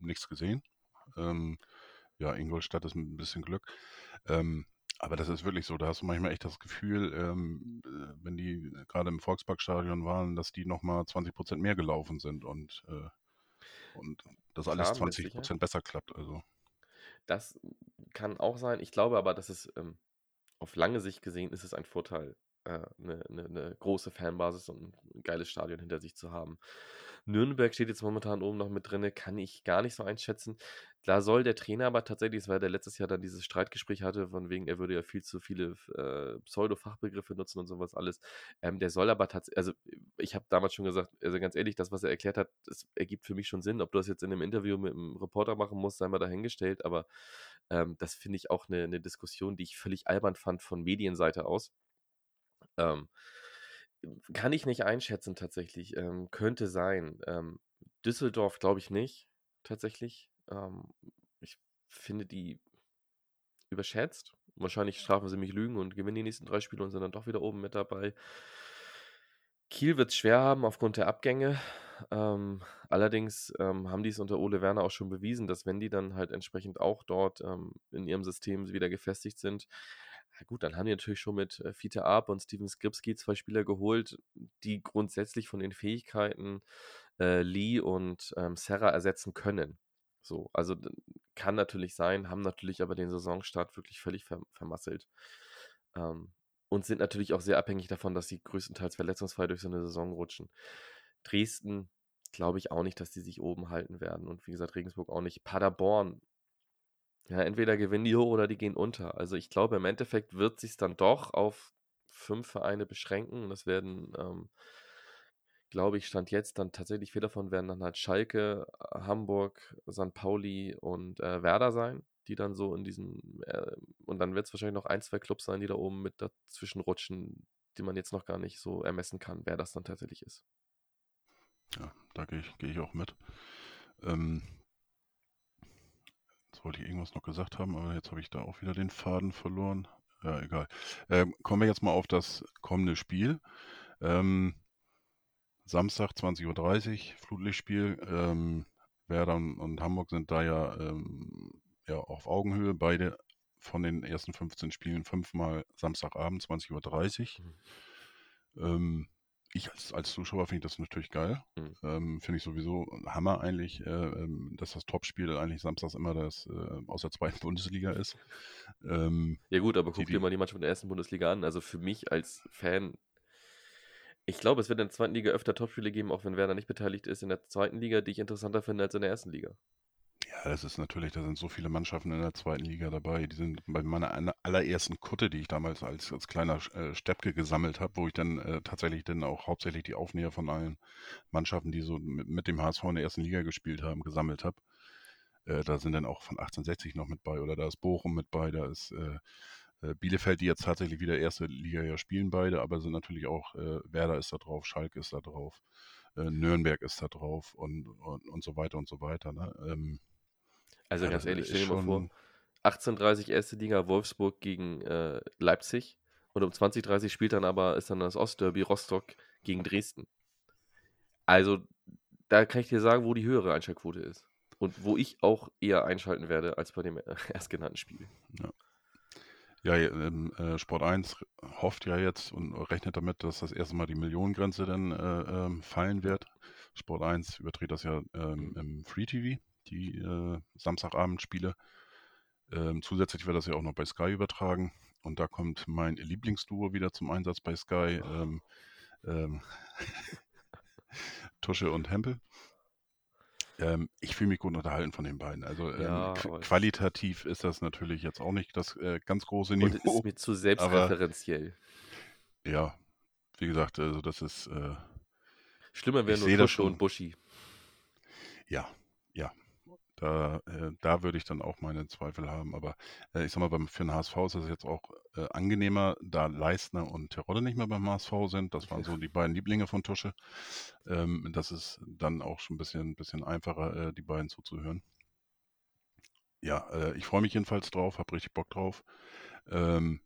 nichts gesehen. Ähm, ja, Ingolstadt ist ein bisschen Glück. Ähm, aber das ist wirklich so, da hast du manchmal echt das Gefühl, ähm, äh, wenn die gerade im Volksparkstadion waren, dass die nochmal 20 Prozent mehr gelaufen sind und, äh, und das alles Klar, 20 Prozent besser klappt. Also. Das kann auch sein. Ich glaube aber, dass es ähm, auf lange Sicht gesehen ist es ein Vorteil, eine, äh, eine, ne große Fanbasis und ein geiles Stadion hinter sich zu haben. Nürnberg steht jetzt momentan oben noch mit drin, kann ich gar nicht so einschätzen. Da soll der Trainer aber tatsächlich, war der letztes Jahr dann dieses Streitgespräch hatte, von wegen, er würde ja viel zu viele äh, Pseudo-Fachbegriffe nutzen und sowas alles. Ähm, der soll aber tatsächlich, also ich habe damals schon gesagt, also ganz ehrlich, das, was er erklärt hat, das ergibt für mich schon Sinn. Ob du das jetzt in einem Interview mit einem Reporter machen musst, sei mal dahingestellt, aber ähm, das finde ich auch eine, eine Diskussion, die ich völlig albern fand von Medienseite aus. Ähm, kann ich nicht einschätzen tatsächlich. Ähm, könnte sein. Ähm, Düsseldorf glaube ich nicht, tatsächlich. Ähm, ich finde die überschätzt. Wahrscheinlich strafen sie mich Lügen und gewinnen die nächsten drei Spiele und sind dann doch wieder oben mit dabei. Kiel wird es schwer haben aufgrund der Abgänge. Ähm, allerdings ähm, haben die es unter Ole Werner auch schon bewiesen, dass wenn die dann halt entsprechend auch dort ähm, in ihrem System wieder gefestigt sind, gut, dann haben die natürlich schon mit äh, Fiete Arp und Steven Skripski zwei Spieler geholt, die grundsätzlich von den Fähigkeiten äh, Lee und ähm, Serra ersetzen können. So, also kann natürlich sein, haben natürlich aber den Saisonstart wirklich völlig ver vermasselt. Ähm, und sind natürlich auch sehr abhängig davon, dass sie größtenteils verletzungsfrei durch so eine Saison rutschen. Dresden glaube ich auch nicht, dass die sich oben halten werden. Und wie gesagt, Regensburg auch nicht. Paderborn ja, entweder gewinnen die hoch oder die gehen unter. Also ich glaube, im Endeffekt wird sich dann doch auf fünf Vereine beschränken. Das werden, ähm, glaube ich, Stand jetzt dann tatsächlich vier davon werden dann halt Schalke, Hamburg, St. Pauli und äh, Werder sein, die dann so in diesen, äh, und dann wird es wahrscheinlich noch ein, zwei Clubs sein, die da oben mit dazwischen rutschen, die man jetzt noch gar nicht so ermessen kann, wer das dann tatsächlich ist. Ja, da gehe ich, geh ich auch mit. Ähm, Jetzt wollte ich irgendwas noch gesagt haben, aber jetzt habe ich da auch wieder den Faden verloren. Ja, egal. Ähm, kommen wir jetzt mal auf das kommende Spiel. Ähm, Samstag 20.30 Uhr, Flutlichtspiel. Ähm, Werder und Hamburg sind da ja, ähm, ja auf Augenhöhe. Beide von den ersten 15 Spielen fünfmal Samstagabend 20.30 Uhr. Mhm. Ähm, ich als, als Zuschauer finde ich das natürlich geil. Mhm. Ähm, finde ich sowieso Hammer eigentlich, äh, ähm, dass das Topspiel eigentlich samstags immer das äh, aus der zweiten Bundesliga ist. Ähm, ja gut, aber guck die, dir mal die Mannschaft in der ersten Bundesliga an. Also für mich als Fan, ich glaube, es wird in der zweiten Liga öfter Topspiele geben, auch wenn Werder nicht beteiligt ist in der zweiten Liga, die ich interessanter finde als in der ersten Liga. Ja, das ist natürlich, da sind so viele Mannschaften in der zweiten Liga dabei. Die sind bei meiner allerersten Kutte, die ich damals als, als kleiner äh, Steppke gesammelt habe, wo ich dann äh, tatsächlich dann auch hauptsächlich die Aufnäher von allen Mannschaften, die so mit, mit dem HSV in der ersten Liga gespielt haben, gesammelt habe. Äh, da sind dann auch von 1860 noch mit bei oder da ist Bochum mit bei, da ist äh, äh, Bielefeld, die jetzt tatsächlich wieder erste Liga ja spielen beide, aber sind natürlich auch, äh, Werder ist da drauf, Schalke ist da drauf, Nürnberg ist da drauf und, und, und so weiter und so weiter. Ne? Ähm, also ja, ganz ehrlich, stell dir mal vor, 1830 erste Liga Wolfsburg gegen äh, Leipzig Und um 2030 spielt dann aber, ist dann das Ostderby Rostock gegen Dresden. Also, da kann ich dir sagen, wo die höhere Einschaltquote ist. Und wo ich auch eher einschalten werde als bei dem erstgenannten Spiel. Ja. Ja, ähm, äh, Sport 1 hofft ja jetzt und rechnet damit, dass das erste Mal die Millionengrenze dann äh, ähm, fallen wird. Sport 1 überträgt das ja ähm, im Free TV, die äh, Samstagabendspiele. Ähm, zusätzlich wird das ja auch noch bei Sky übertragen. Und da kommt mein Lieblingsduo wieder zum Einsatz bei Sky. Ähm, ähm, Tusche und Hempel. Ähm, ich fühle mich gut unterhalten von den beiden. Also ähm, Ja, aber qualitativ ist das natürlich jetzt auch nicht das äh, ganz große Und es Niveau. ist mir zu selbstreferenziell. Ja, wie gesagt, also das ist, äh, Schlimmer wäre Ich nur Tusche und schon. Buschi. ja. Da, äh, da würde ich dann auch meine Zweifel haben. Aber äh, ich sag mal, beim, für den HSV ist es jetzt auch äh, angenehmer, da Leistner und Terodde nicht mehr beim HSV sind. Das waren so die beiden Lieblinge von Tusche. Ähm, das ist dann auch schon ein bisschen, bisschen einfacher, äh, die beiden zuzuhören. Ja, äh, ich freue mich jedenfalls drauf, habe richtig Bock drauf. Ähm,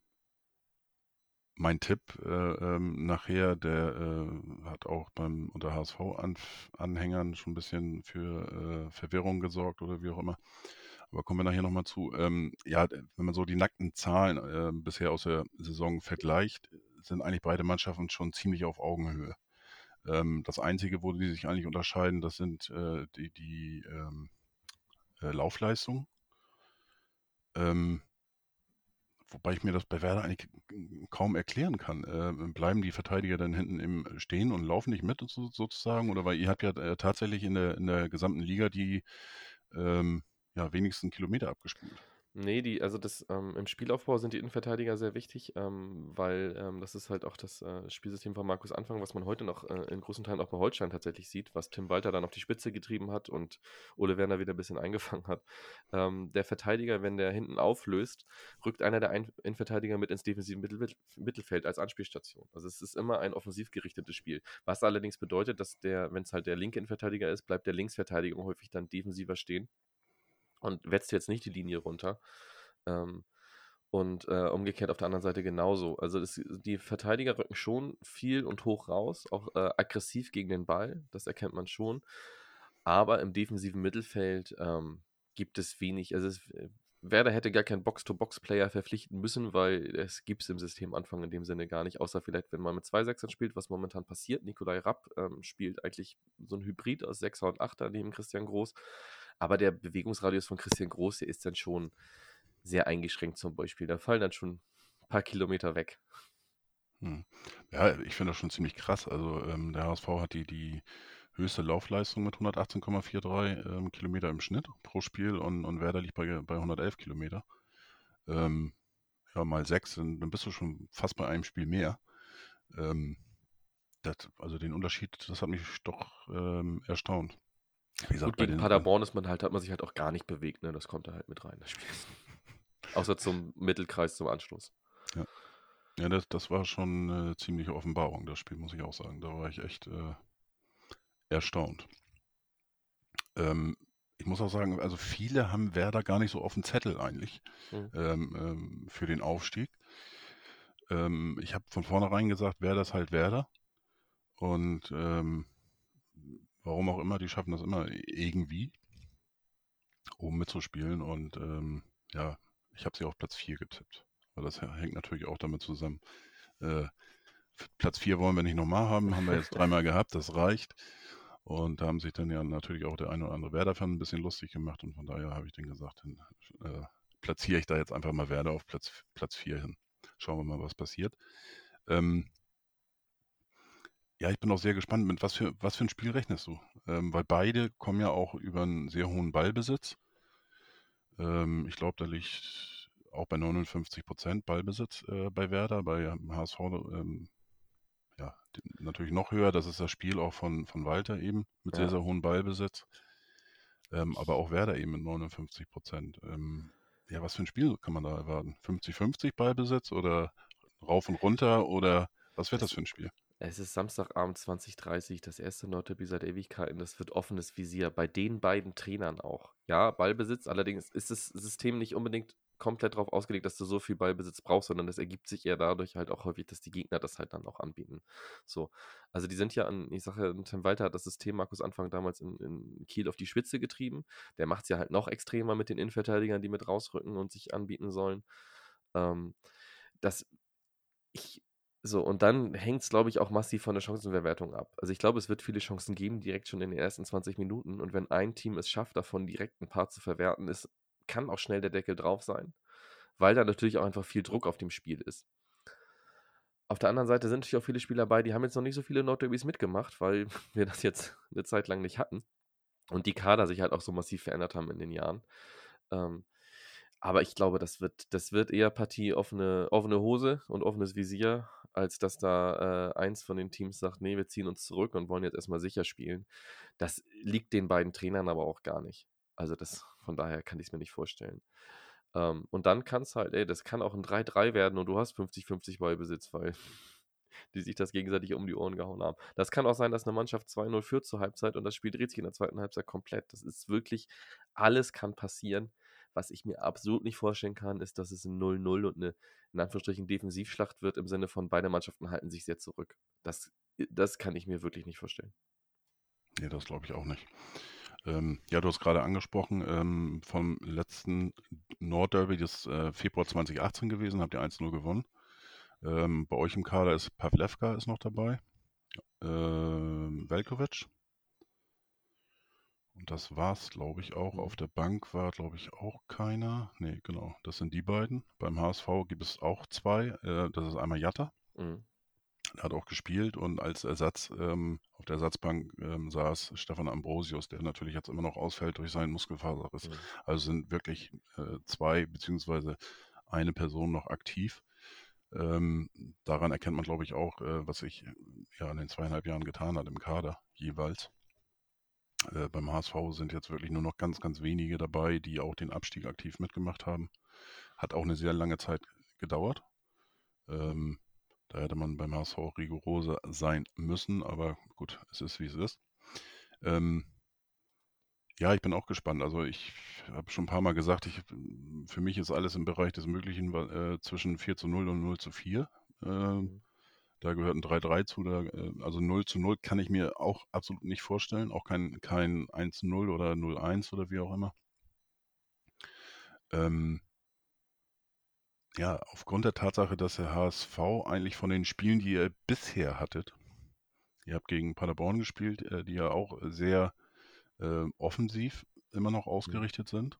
mein Tipp äh, ähm, nachher, der äh, hat auch beim unter HSV-Anhängern schon ein bisschen für äh, Verwirrung gesorgt oder wie auch immer. Aber kommen wir nachher nochmal zu. Ähm, ja, wenn man so die nackten Zahlen äh, bisher aus der Saison vergleicht, sind eigentlich beide Mannschaften schon ziemlich auf Augenhöhe. Ähm, das Einzige, wo die sich eigentlich unterscheiden, das sind äh, die, die ähm, äh, Laufleistungen. Ähm, Wobei ich mir das bei Werder eigentlich kaum erklären kann. Äh, bleiben die Verteidiger dann hinten im Stehen und laufen nicht mit so, sozusagen? Oder weil ihr habt ja äh, tatsächlich in der, in der gesamten Liga die ähm, ja, wenigsten Kilometer abgespult. Nee, die, also das, ähm, im Spielaufbau sind die Innenverteidiger sehr wichtig, ähm, weil ähm, das ist halt auch das äh, Spielsystem von Markus Anfang, was man heute noch äh, in großen Teilen auch bei Holstein tatsächlich sieht, was Tim Walter dann auf die Spitze getrieben hat und Ole Werner wieder ein bisschen eingefangen hat. Ähm, der Verteidiger, wenn der hinten auflöst, rückt einer der Ein Innenverteidiger mit ins defensive Mittel Mittelfeld als Anspielstation. Also es ist immer ein offensiv gerichtetes Spiel. Was allerdings bedeutet, dass der, wenn es halt der linke Innenverteidiger ist, bleibt der Linksverteidiger häufig dann defensiver stehen und wetzt jetzt nicht die Linie runter. Ähm, und äh, umgekehrt auf der anderen Seite genauso. Also das, die Verteidiger rücken schon viel und hoch raus, auch äh, aggressiv gegen den Ball, das erkennt man schon. Aber im defensiven Mittelfeld ähm, gibt es wenig. Also es, äh, Werder hätte gar keinen Box-to-Box-Player verpflichten müssen, weil es gibt es im System Anfang in dem Sinne gar nicht, außer vielleicht, wenn man mit zwei Sechsern spielt, was momentan passiert. Nikolai Rapp ähm, spielt eigentlich so ein Hybrid aus Sechser und Achter neben Christian Groß. Aber der Bewegungsradius von Christian Groß, der ist dann schon sehr eingeschränkt zum Beispiel. Da fallen dann schon ein paar Kilometer weg. Hm. Ja, ich finde das schon ziemlich krass. Also ähm, der HSV hat die, die höchste Laufleistung mit 118,43 ähm, Kilometer im Schnitt pro Spiel und, und Werder liegt bei, bei 111 Kilometer. Ähm, ja, mal sechs, dann, dann bist du schon fast bei einem Spiel mehr. Ähm, das, also den Unterschied, das hat mich doch ähm, erstaunt. Wie Gut, bei gegen den- Paderborn ist man halt, hat man sich halt auch gar nicht bewegt, ne? Das kommt da halt mit rein, das Spiel. Außer zum Mittelkreis zum Anschluss. Ja, das, das war schon eine ziemliche Offenbarung, das Spiel, muss ich auch sagen. Da war ich echt äh, erstaunt. Ähm, ich muss auch sagen, also viele haben Werder gar nicht so auf dem Zettel eigentlich Mhm. ähm, ähm, für den Aufstieg. Ähm, ich habe von vornherein gesagt, Werder ist halt Werder. Und ähm, warum auch immer, die schaffen das immer irgendwie, oben mitzuspielen. Und ähm, ja, ich habe sie auf Platz 4 getippt. Aber das hängt natürlich auch damit zusammen. Äh, Platz 4 wollen wir nicht nochmal haben, haben wir jetzt dreimal gehabt, das reicht. Und da haben sich dann ja natürlich auch der eine oder andere Werder-Fan ein bisschen lustig gemacht und von daher habe ich dann gesagt, dann äh, platziere ich da jetzt einfach mal Werder auf Platz, Platz 4 hin. Schauen wir mal, was passiert. Ähm, ja, ich bin auch sehr gespannt, mit was für, was für ein Spiel rechnest du? Ähm, weil beide kommen ja auch über einen sehr hohen Ballbesitz. Ähm, ich glaube, da liegt auch bei 59 Prozent Ballbesitz äh, bei Werder, bei HSV ähm, ja, natürlich noch höher. Das ist das Spiel auch von, von Walter eben mit sehr, Ja. sehr hohem Ballbesitz. Ähm, aber auch Werder eben mit 59 Prozent. Ähm, ja, was für ein Spiel kann man da erwarten? 50-50 Ballbesitz oder rauf und runter oder was wird das für ein Spiel? Es ist Samstagabend 2030, das erste Nordderby seit Ewigkeiten. Das wird offenes Visier bei den beiden Trainern auch. Ja, Ballbesitz, allerdings ist das System nicht unbedingt komplett darauf ausgelegt, dass du so viel Ballbesitz brauchst, sondern das ergibt sich eher dadurch halt auch häufig, dass die Gegner das halt dann auch anbieten. So. Also die sind ja an, ich sage ja, Tim Walter hat das System Markus Anfang damals in, in Kiel auf die Spitze getrieben. Der macht es ja halt noch extremer mit den Innenverteidigern, die mit rausrücken und sich anbieten sollen. Ähm, das, ich, so, und dann hängt es, glaube ich, auch massiv von der Chancenverwertung ab. Also ich glaube, es wird viele Chancen geben, direkt schon in den ersten 20 Minuten. Und wenn ein Team es schafft, davon direkt ein paar zu verwerten, ist, kann auch schnell der Deckel drauf sein. Weil da natürlich auch einfach viel Druck auf dem Spiel ist. Auf der anderen Seite sind natürlich auch viele Spieler dabei, die haben jetzt noch nicht so viele Nordderbys mitgemacht, weil wir das jetzt eine Zeit lang nicht hatten. Und die Kader sich halt auch so massiv verändert haben in den Jahren. Ähm, aber ich glaube, das wird, das wird eher Partie offene, offene Hose und offenes Visier, als dass da äh, eins von den Teams sagt, nee, wir ziehen uns zurück und wollen jetzt erstmal sicher spielen. Das liegt den beiden Trainern aber auch gar nicht. Also das, von daher kann ich es mir nicht vorstellen. Ähm, und dann kann es halt, ey, das kann auch ein 3-3 werden und du hast 50-50 Ballbesitz, weil die sich das gegenseitig um die Ohren gehauen haben. Das kann auch sein, dass eine Mannschaft 2-0 führt zur Halbzeit und das Spiel dreht sich in der zweiten Halbzeit komplett. Das ist wirklich, alles kann passieren. Was ich mir absolut nicht vorstellen kann, ist, dass es ein 0-0 und eine, in Anführungsstrichen, Defensivschlacht wird, im Sinne von beide Mannschaften halten sich sehr zurück. Das, äh, das kann ich mir wirklich nicht vorstellen. Nee, das glaube ich auch nicht. Ähm, ja, du hast gerade angesprochen, ähm, vom letzten Nordderby, das äh, Februar 2018 gewesen, habt ihr 1-0 gewonnen. Ähm, bei euch im Kader ist Pavlevka ist noch dabei, äh, Velkovic, und das war's, glaube ich, auch. Auf der Bank war, glaube ich, auch keiner. Nee, genau, das sind die beiden. Beim HSV gibt es auch zwei. Äh, das ist einmal Jatta. Mhm. Er hat auch gespielt und als Ersatz ähm, auf der Ersatzbank ähm, saß Stefan Ambrosius, der natürlich jetzt immer noch ausfällt durch seinen Muskelfaserriss. Mhm. Also sind wirklich äh, zwei beziehungsweise eine Person noch aktiv. Ähm, daran erkennt man, glaube ich, auch, äh, was sich ja in den zweieinhalb Jahren getan hat im Kader jeweils. Äh, beim HSV sind jetzt wirklich nur noch ganz, ganz wenige dabei, die auch den Abstieg aktiv mitgemacht haben. Hat auch eine sehr lange Zeit gedauert. Ähm, da hätte man beim HSV rigoroser sein müssen, aber gut, es ist wie es ist. Ähm, ja, ich bin auch gespannt. Also ich habe schon ein paar Mal gesagt, ich, für mich ist alles im Bereich des Möglichen äh, zwischen 4 zu 0 und 0 zu 4. Äh, mhm. Da gehört ein 3-3 zu, da, äh, also 0 zu 0 kann ich mir auch absolut nicht vorstellen. Auch kein, kein 1-0 oder 0-1 oder wie auch immer. Ähm, ja, aufgrund der Tatsache, dass der HSV eigentlich von den Spielen, die ihr bisher hattet, ihr habt gegen Paderborn gespielt, äh, die ja auch sehr äh, offensiv immer noch ausgerichtet sind.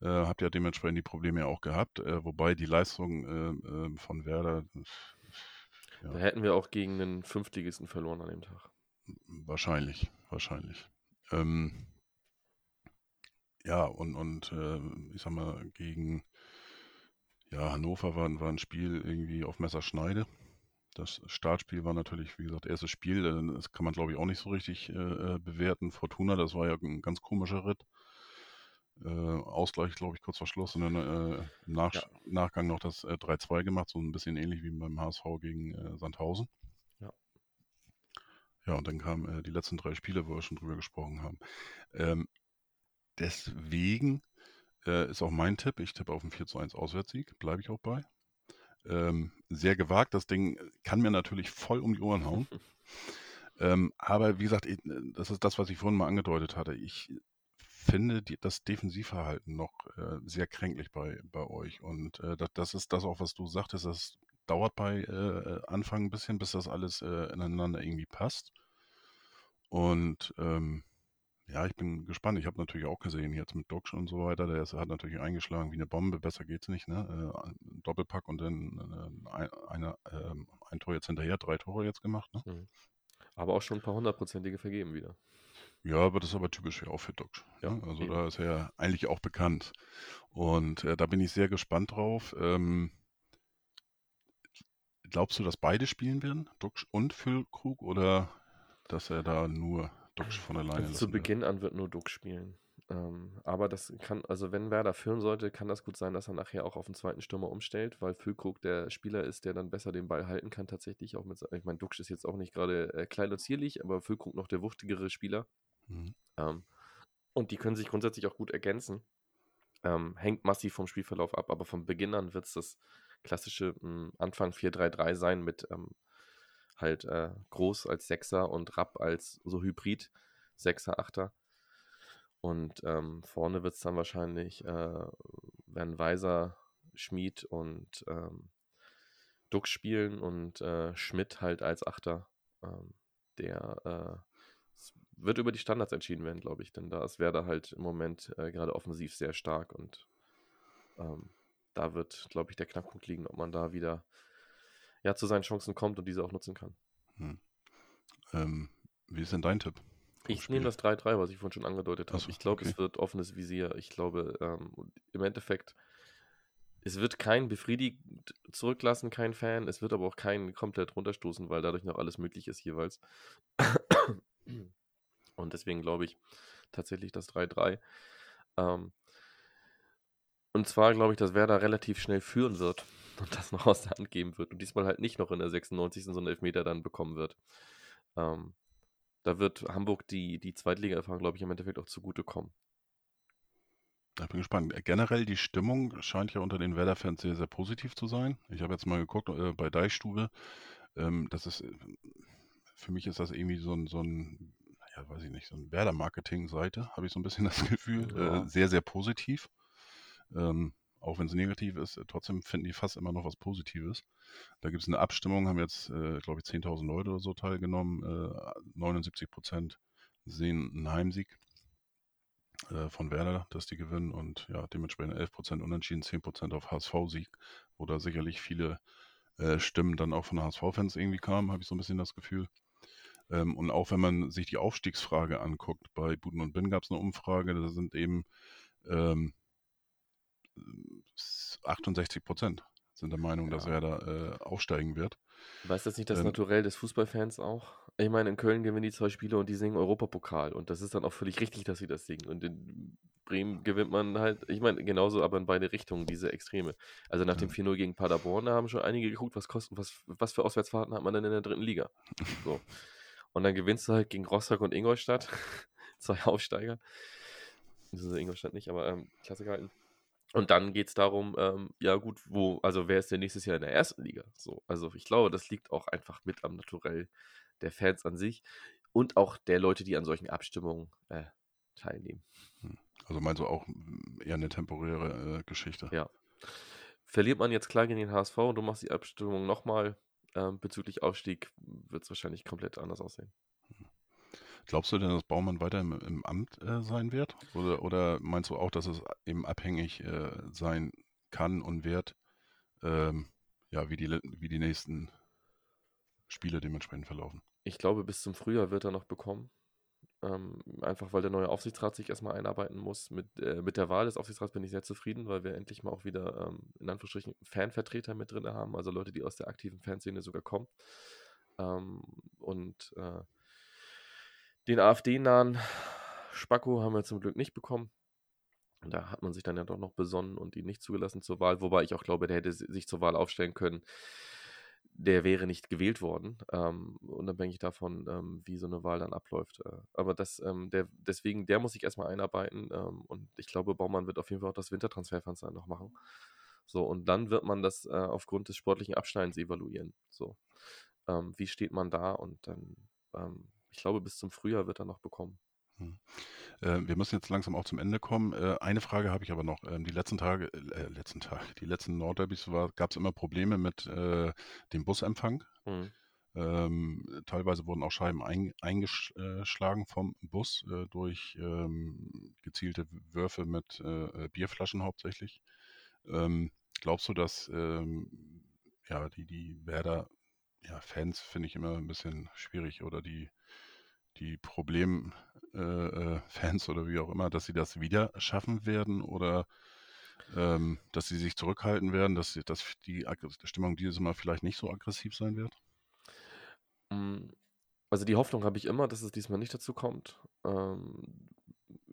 Äh, habt ja dementsprechend die Probleme ja auch gehabt, äh, wobei die Leistung äh, äh, von Werder ja. Da hätten wir auch gegen einen Fünftligisten verloren an dem Tag. Wahrscheinlich, wahrscheinlich. Ähm, ja, und, und äh, ich sag mal, gegen ja, Hannover war, war ein Spiel irgendwie auf Messerschneide. Das Startspiel war natürlich, wie gesagt, erstes Spiel. Äh, das kann man, glaube ich, auch nicht so richtig äh, äh, bewerten. Fortuna, das war ja ein ganz komischer Ritt äh, Ausgleich, glaube ich, kurz vor Schluss und dann äh, im Nach ja. Nachgang noch das äh, 3-2 gemacht, so ein bisschen ähnlich wie beim HSV gegen äh, Sandhausen. Ja. Ja, und dann kamen äh, die letzten drei Spiele, wo wir schon drüber gesprochen haben. Ähm, deswegen äh, ist auch mein Tipp, ich tippe auf einen 4 1 Auswärtssieg, bleibe ich auch bei. Ähm, sehr gewagt, das Ding kann mir natürlich voll um die Ohren hauen. ähm, aber wie gesagt, das ist das, was ich vorhin mal angedeutet hatte. Ich finde die, das Defensivverhalten noch äh, sehr kränklich bei, bei euch. Und äh, das, das, ist das auch, was du sagtest, das dauert bei äh, Anfang ein bisschen, bis das alles äh, ineinander irgendwie passt. Und ähm, ja, ich bin gespannt. Ich habe natürlich auch gesehen, jetzt mit Docs und so weiter, der ist, hat natürlich eingeschlagen wie eine Bombe, besser geht's nicht, ne? Äh, Doppelpack und dann äh, ein, eine, äh, ein Tor jetzt hinterher, drei Tore jetzt gemacht, ne? Mhm. Aber auch schon ein paar hundertprozentige vergeben wieder. Ja, aber das ist aber typisch ja auch für Docs. Ja, ne? Also eben. da ist er ja eigentlich auch bekannt. Und äh, da bin ich sehr gespannt drauf. Ähm, glaubst du, dass beide spielen werden, Duxch und Füllkrug, oder dass er da nur Duxch von alleine also Zu Beginn an wird nur Duxch spielen. Ähm, aber das kann, also wenn Werder führen sollte, kann das gut sein, dass er nachher auch auf den zweiten Stürmer umstellt, weil Füllkrug der Spieler ist, der dann besser den Ball halten kann, tatsächlich auch mit, ich meine, Duxch ist jetzt auch nicht gerade äh, klein und zierlich, aber Füllkrug noch der wuchtigere Spieler. Mhm. Ähm, und die können sich grundsätzlich auch gut ergänzen. Ähm, hängt massiv vom Spielverlauf ab, aber von Beginn an wird es das klassische mh, hm, Anfang 4-3-3 sein mit ähm, halt äh, Groß als Sechser und Rapp als so Hybrid Sechser, Achter. Und ähm, vorne wird es dann wahrscheinlich, äh, werden Weiser, Schmied und ähm, Duck spielen und äh, Schmidt halt als Achter. Ähm, der äh, wird über die Standards entschieden werden, glaube ich, denn da ist Werder halt im Moment äh, gerade offensiv sehr stark und ähm, da wird, glaube ich, der Knackpunkt liegen, ob man da wieder ja, zu seinen Chancen kommt und diese auch nutzen kann. Hm. Ähm, wie ist denn dein Tipp? Ich nehme das 3-3, was ich vorhin schon angedeutet habe. So, ich glaube, okay. es wird offenes Visier. Ich glaube, ähm, im Endeffekt, es wird kein befriedigt zurücklassen, kein Fan. Es wird aber auch keinen komplett runterstoßen, weil dadurch noch alles möglich ist jeweils. Und deswegen glaube ich tatsächlich das 3-3. Ähm, und zwar glaube ich, dass Werder relativ schnell führen wird und das noch aus der Hand geben wird. Und diesmal halt nicht noch in der 96. so einen Elfmeter dann bekommen wird. Ähm, da wird Hamburg die, die Zweitliga-Erfahrung, glaube ich, im Endeffekt auch zugutekommen. Ich bin gespannt. Generell die Stimmung scheint ja unter den Werder-Fans sehr, sehr positiv zu sein. Ich habe jetzt mal geguckt äh, bei Deichstube. Ähm, das ist, äh, für mich ist das irgendwie so ein, so ein ja, weiß ich nicht, so ein Werder-Marketing-Seite, habe ich so ein bisschen das Gefühl. Ja. Äh, sehr, sehr positiv. Ähm, auch wenn es negativ ist, äh, trotzdem finden die fast immer noch was Positives. Da gibt es eine Abstimmung, haben jetzt, äh, glaube ich, 10.000 Leute oder so teilgenommen. Äh, 79 Prozent sehen einen Heimsieg äh, von Werder, dass die gewinnen und ja, dementsprechend 11 Prozent unentschieden, 10 Prozent auf HSV-Sieg, wo da sicherlich viele äh, Stimmen dann auch von HSV-Fans irgendwie kamen, habe ich so ein bisschen das Gefühl. Ähm, und auch wenn man sich die Aufstiegsfrage anguckt, bei Buden und Bin gab es eine Umfrage, da sind eben ähm, 68 Prozent sind der Meinung, ja. dass er da äh, aufsteigen wird. Weißt du das nicht das ähm, Naturell des Fußballfans auch? Ich meine, in Köln gewinnen die zwei Spiele und die singen Europapokal und das ist dann auch völlig richtig, dass sie das singen. Und in Bremen gewinnt man halt, ich meine, genauso aber in beide Richtungen, diese Extreme. Also nach ja. dem 4-0 gegen Paderborn, da haben schon einige geguckt, was kosten, was, was für Auswärtsfahrten hat man denn in der dritten Liga. So. Und dann gewinnst du halt gegen Rostock und Ingolstadt, zwei Aufsteiger. Das ist Ingolstadt nicht, aber ähm, Klassiker halten. Und dann geht es darum, ähm, ja gut, wo, also wer ist denn nächstes Jahr in der ersten Liga? So, also ich glaube, das liegt auch einfach mit am Naturell der Fans an sich und auch der Leute, die an solchen Abstimmungen äh, teilnehmen. Hm. Also meinst du auch hm, eher eine temporäre äh, Geschichte? Ja. Verliert man jetzt klar gegen den HSV und du machst die Abstimmung nochmal ähm, bezüglich Aufstieg, wird es wahrscheinlich komplett anders aussehen. Glaubst du denn, dass Baumann weiter im, im Amt äh, sein wird? Oder, oder, meinst du auch, dass es eben abhängig äh, sein kann und wird, ähm, ja, wie die, wie die nächsten Spiele dementsprechend verlaufen? Ich glaube, bis zum Frühjahr wird er noch bekommen. Ähm, einfach weil der neue Aufsichtsrat sich erstmal einarbeiten muss. Mit, äh, mit der Wahl des Aufsichtsrats bin ich sehr zufrieden, weil wir endlich mal auch wieder ähm, in Anführungsstrichen Fanvertreter mit drin haben, also Leute, die aus der aktiven Fanszene sogar kommen. Ähm, und äh, den AfD-nahen Spacko haben wir zum Glück nicht bekommen. Da hat man sich dann ja doch noch besonnen und ihn nicht zugelassen zur Wahl, wobei ich auch glaube, der hätte sich zur Wahl aufstellen können. Der wäre nicht gewählt worden, ähm, unabhängig davon, ähm, wie so eine Wahl dann abläuft. Äh, aber das, ähm, der, deswegen, der muss sich erstmal einarbeiten ähm, und ich glaube, Baumann wird auf jeden Fall auch das Wintertransferfenster noch machen. So, und dann wird man das äh, aufgrund des sportlichen Abschneidens evaluieren. So, ähm, wie steht man da und dann ähm, ich glaube, bis zum Frühjahr wird er noch bekommen. Hm. Äh, wir müssen jetzt langsam auch zum Ende kommen. Äh, eine Frage habe ich aber noch. Ähm, die letzten Tage, äh, letzten Tage, die letzten Nordderbys gab es immer Probleme mit äh, dem Busempfang. Mhm. Ähm, teilweise wurden auch Scheiben ein, eingeschlagen vom Bus äh, durch ähm, gezielte Würfe mit äh, Bierflaschen hauptsächlich. Ähm, glaubst du, dass ähm, ja, die, die Werder ja, Fans finde ich immer ein bisschen schwierig oder die die Problemfans äh, äh oder wie auch immer, dass sie das wieder schaffen werden oder ähm, dass sie sich zurückhalten werden, dass, dass die Stimmung dieses Mal vielleicht nicht so aggressiv sein wird? Mm, also die Hoffnung habe ich immer, dass es diesmal nicht dazu kommt. Ähm,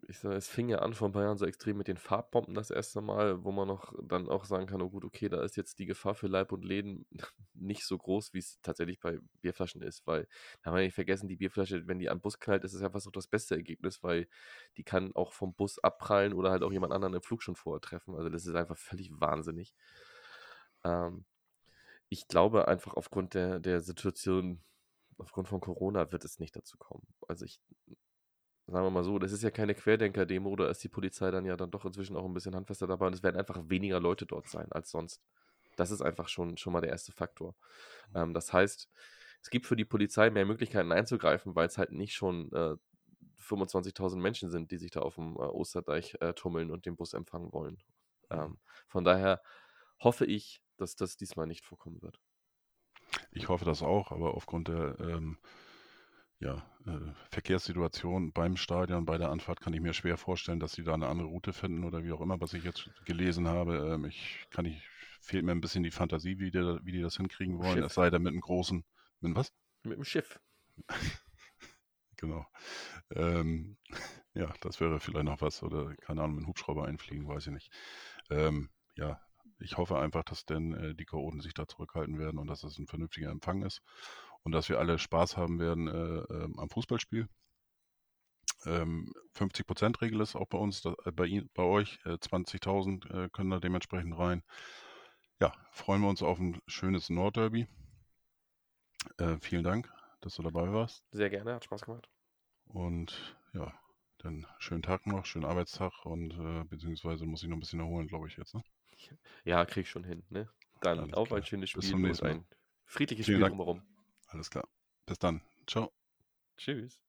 ich sage, es fing ja an vor Bayern so extrem mit den Farbbomben das erste Mal, wo man noch dann auch sagen kann, oh gut, okay, da ist jetzt die Gefahr für Leib und Leben nicht so groß, wie es tatsächlich bei Bierflaschen ist, weil, da haben wir nicht vergessen, die Bierflasche, wenn die am Bus knallt, ist es einfach so das beste Ergebnis, weil die kann auch vom Bus abprallen oder halt auch jemand anderen im Flug schon vorher treffen. Also das ist einfach völlig wahnsinnig. Ähm, ich glaube einfach aufgrund der, der Situation, aufgrund von Corona wird es nicht dazu kommen. Also ich, sagen wir mal so, das ist ja keine Querdenker-Demo, da ist die Polizei dann ja dann doch inzwischen auch ein bisschen handfester dabei und es werden einfach weniger Leute dort sein als sonst. Das ist einfach schon, schon mal der erste Faktor. Ähm, das heißt, es gibt für die Polizei mehr Möglichkeiten einzugreifen, weil es halt nicht schon äh, 25.000 Menschen sind, die sich da auf dem äh, Osterdeich äh, tummeln und den Bus empfangen wollen. Mhm. Ähm, von daher hoffe ich, dass das diesmal nicht vorkommen wird. Ich hoffe das auch, aber aufgrund der ähm, ja, äh, Verkehrssituation beim Stadion, bei der Anfahrt kann ich mir schwer vorstellen, dass sie da eine andere Route finden oder wie auch immer, was ich jetzt gelesen habe. Ähm, ich kann nicht, fehlt mir ein bisschen die Fantasie, wie die, wie die das hinkriegen wollen. Schiff. Es sei denn mit einem großen, mit was? Mit dem Schiff. genau. Ähm, ja, das wäre vielleicht noch was oder keine Ahnung, mit einem Hubschrauber einfliegen, weiß ich nicht. Ähm, ja, ich hoffe einfach, dass denn äh, die Chaoten sich da zurückhalten werden und dass es ein vernünftiger Empfang ist und dass wir alle Spaß haben werden äh, äh, am Fußballspiel. Ähm, 50%-Regel ist auch bei uns, da, äh, bei, bei euch, 20.000 äh, äh, können da dementsprechend rein. Ja, freuen wir uns auf ein schönes Nordderby. vielen Dank, dass du dabei warst. Sehr gerne, hat Spaß gemacht. Und ja, dann schönen Tag noch, schönen Arbeitstag und beziehungsweise muss ich noch ein bisschen erholen, glaube ich jetzt. Ne? Ja, krieg ich schon hin. Ne? Dann Alles auf klar. ein schönes Spiel und ein friedliches Vielen Spiel Dank. drumherum. Alles klar. Bis dann. Ciao. Tschüss.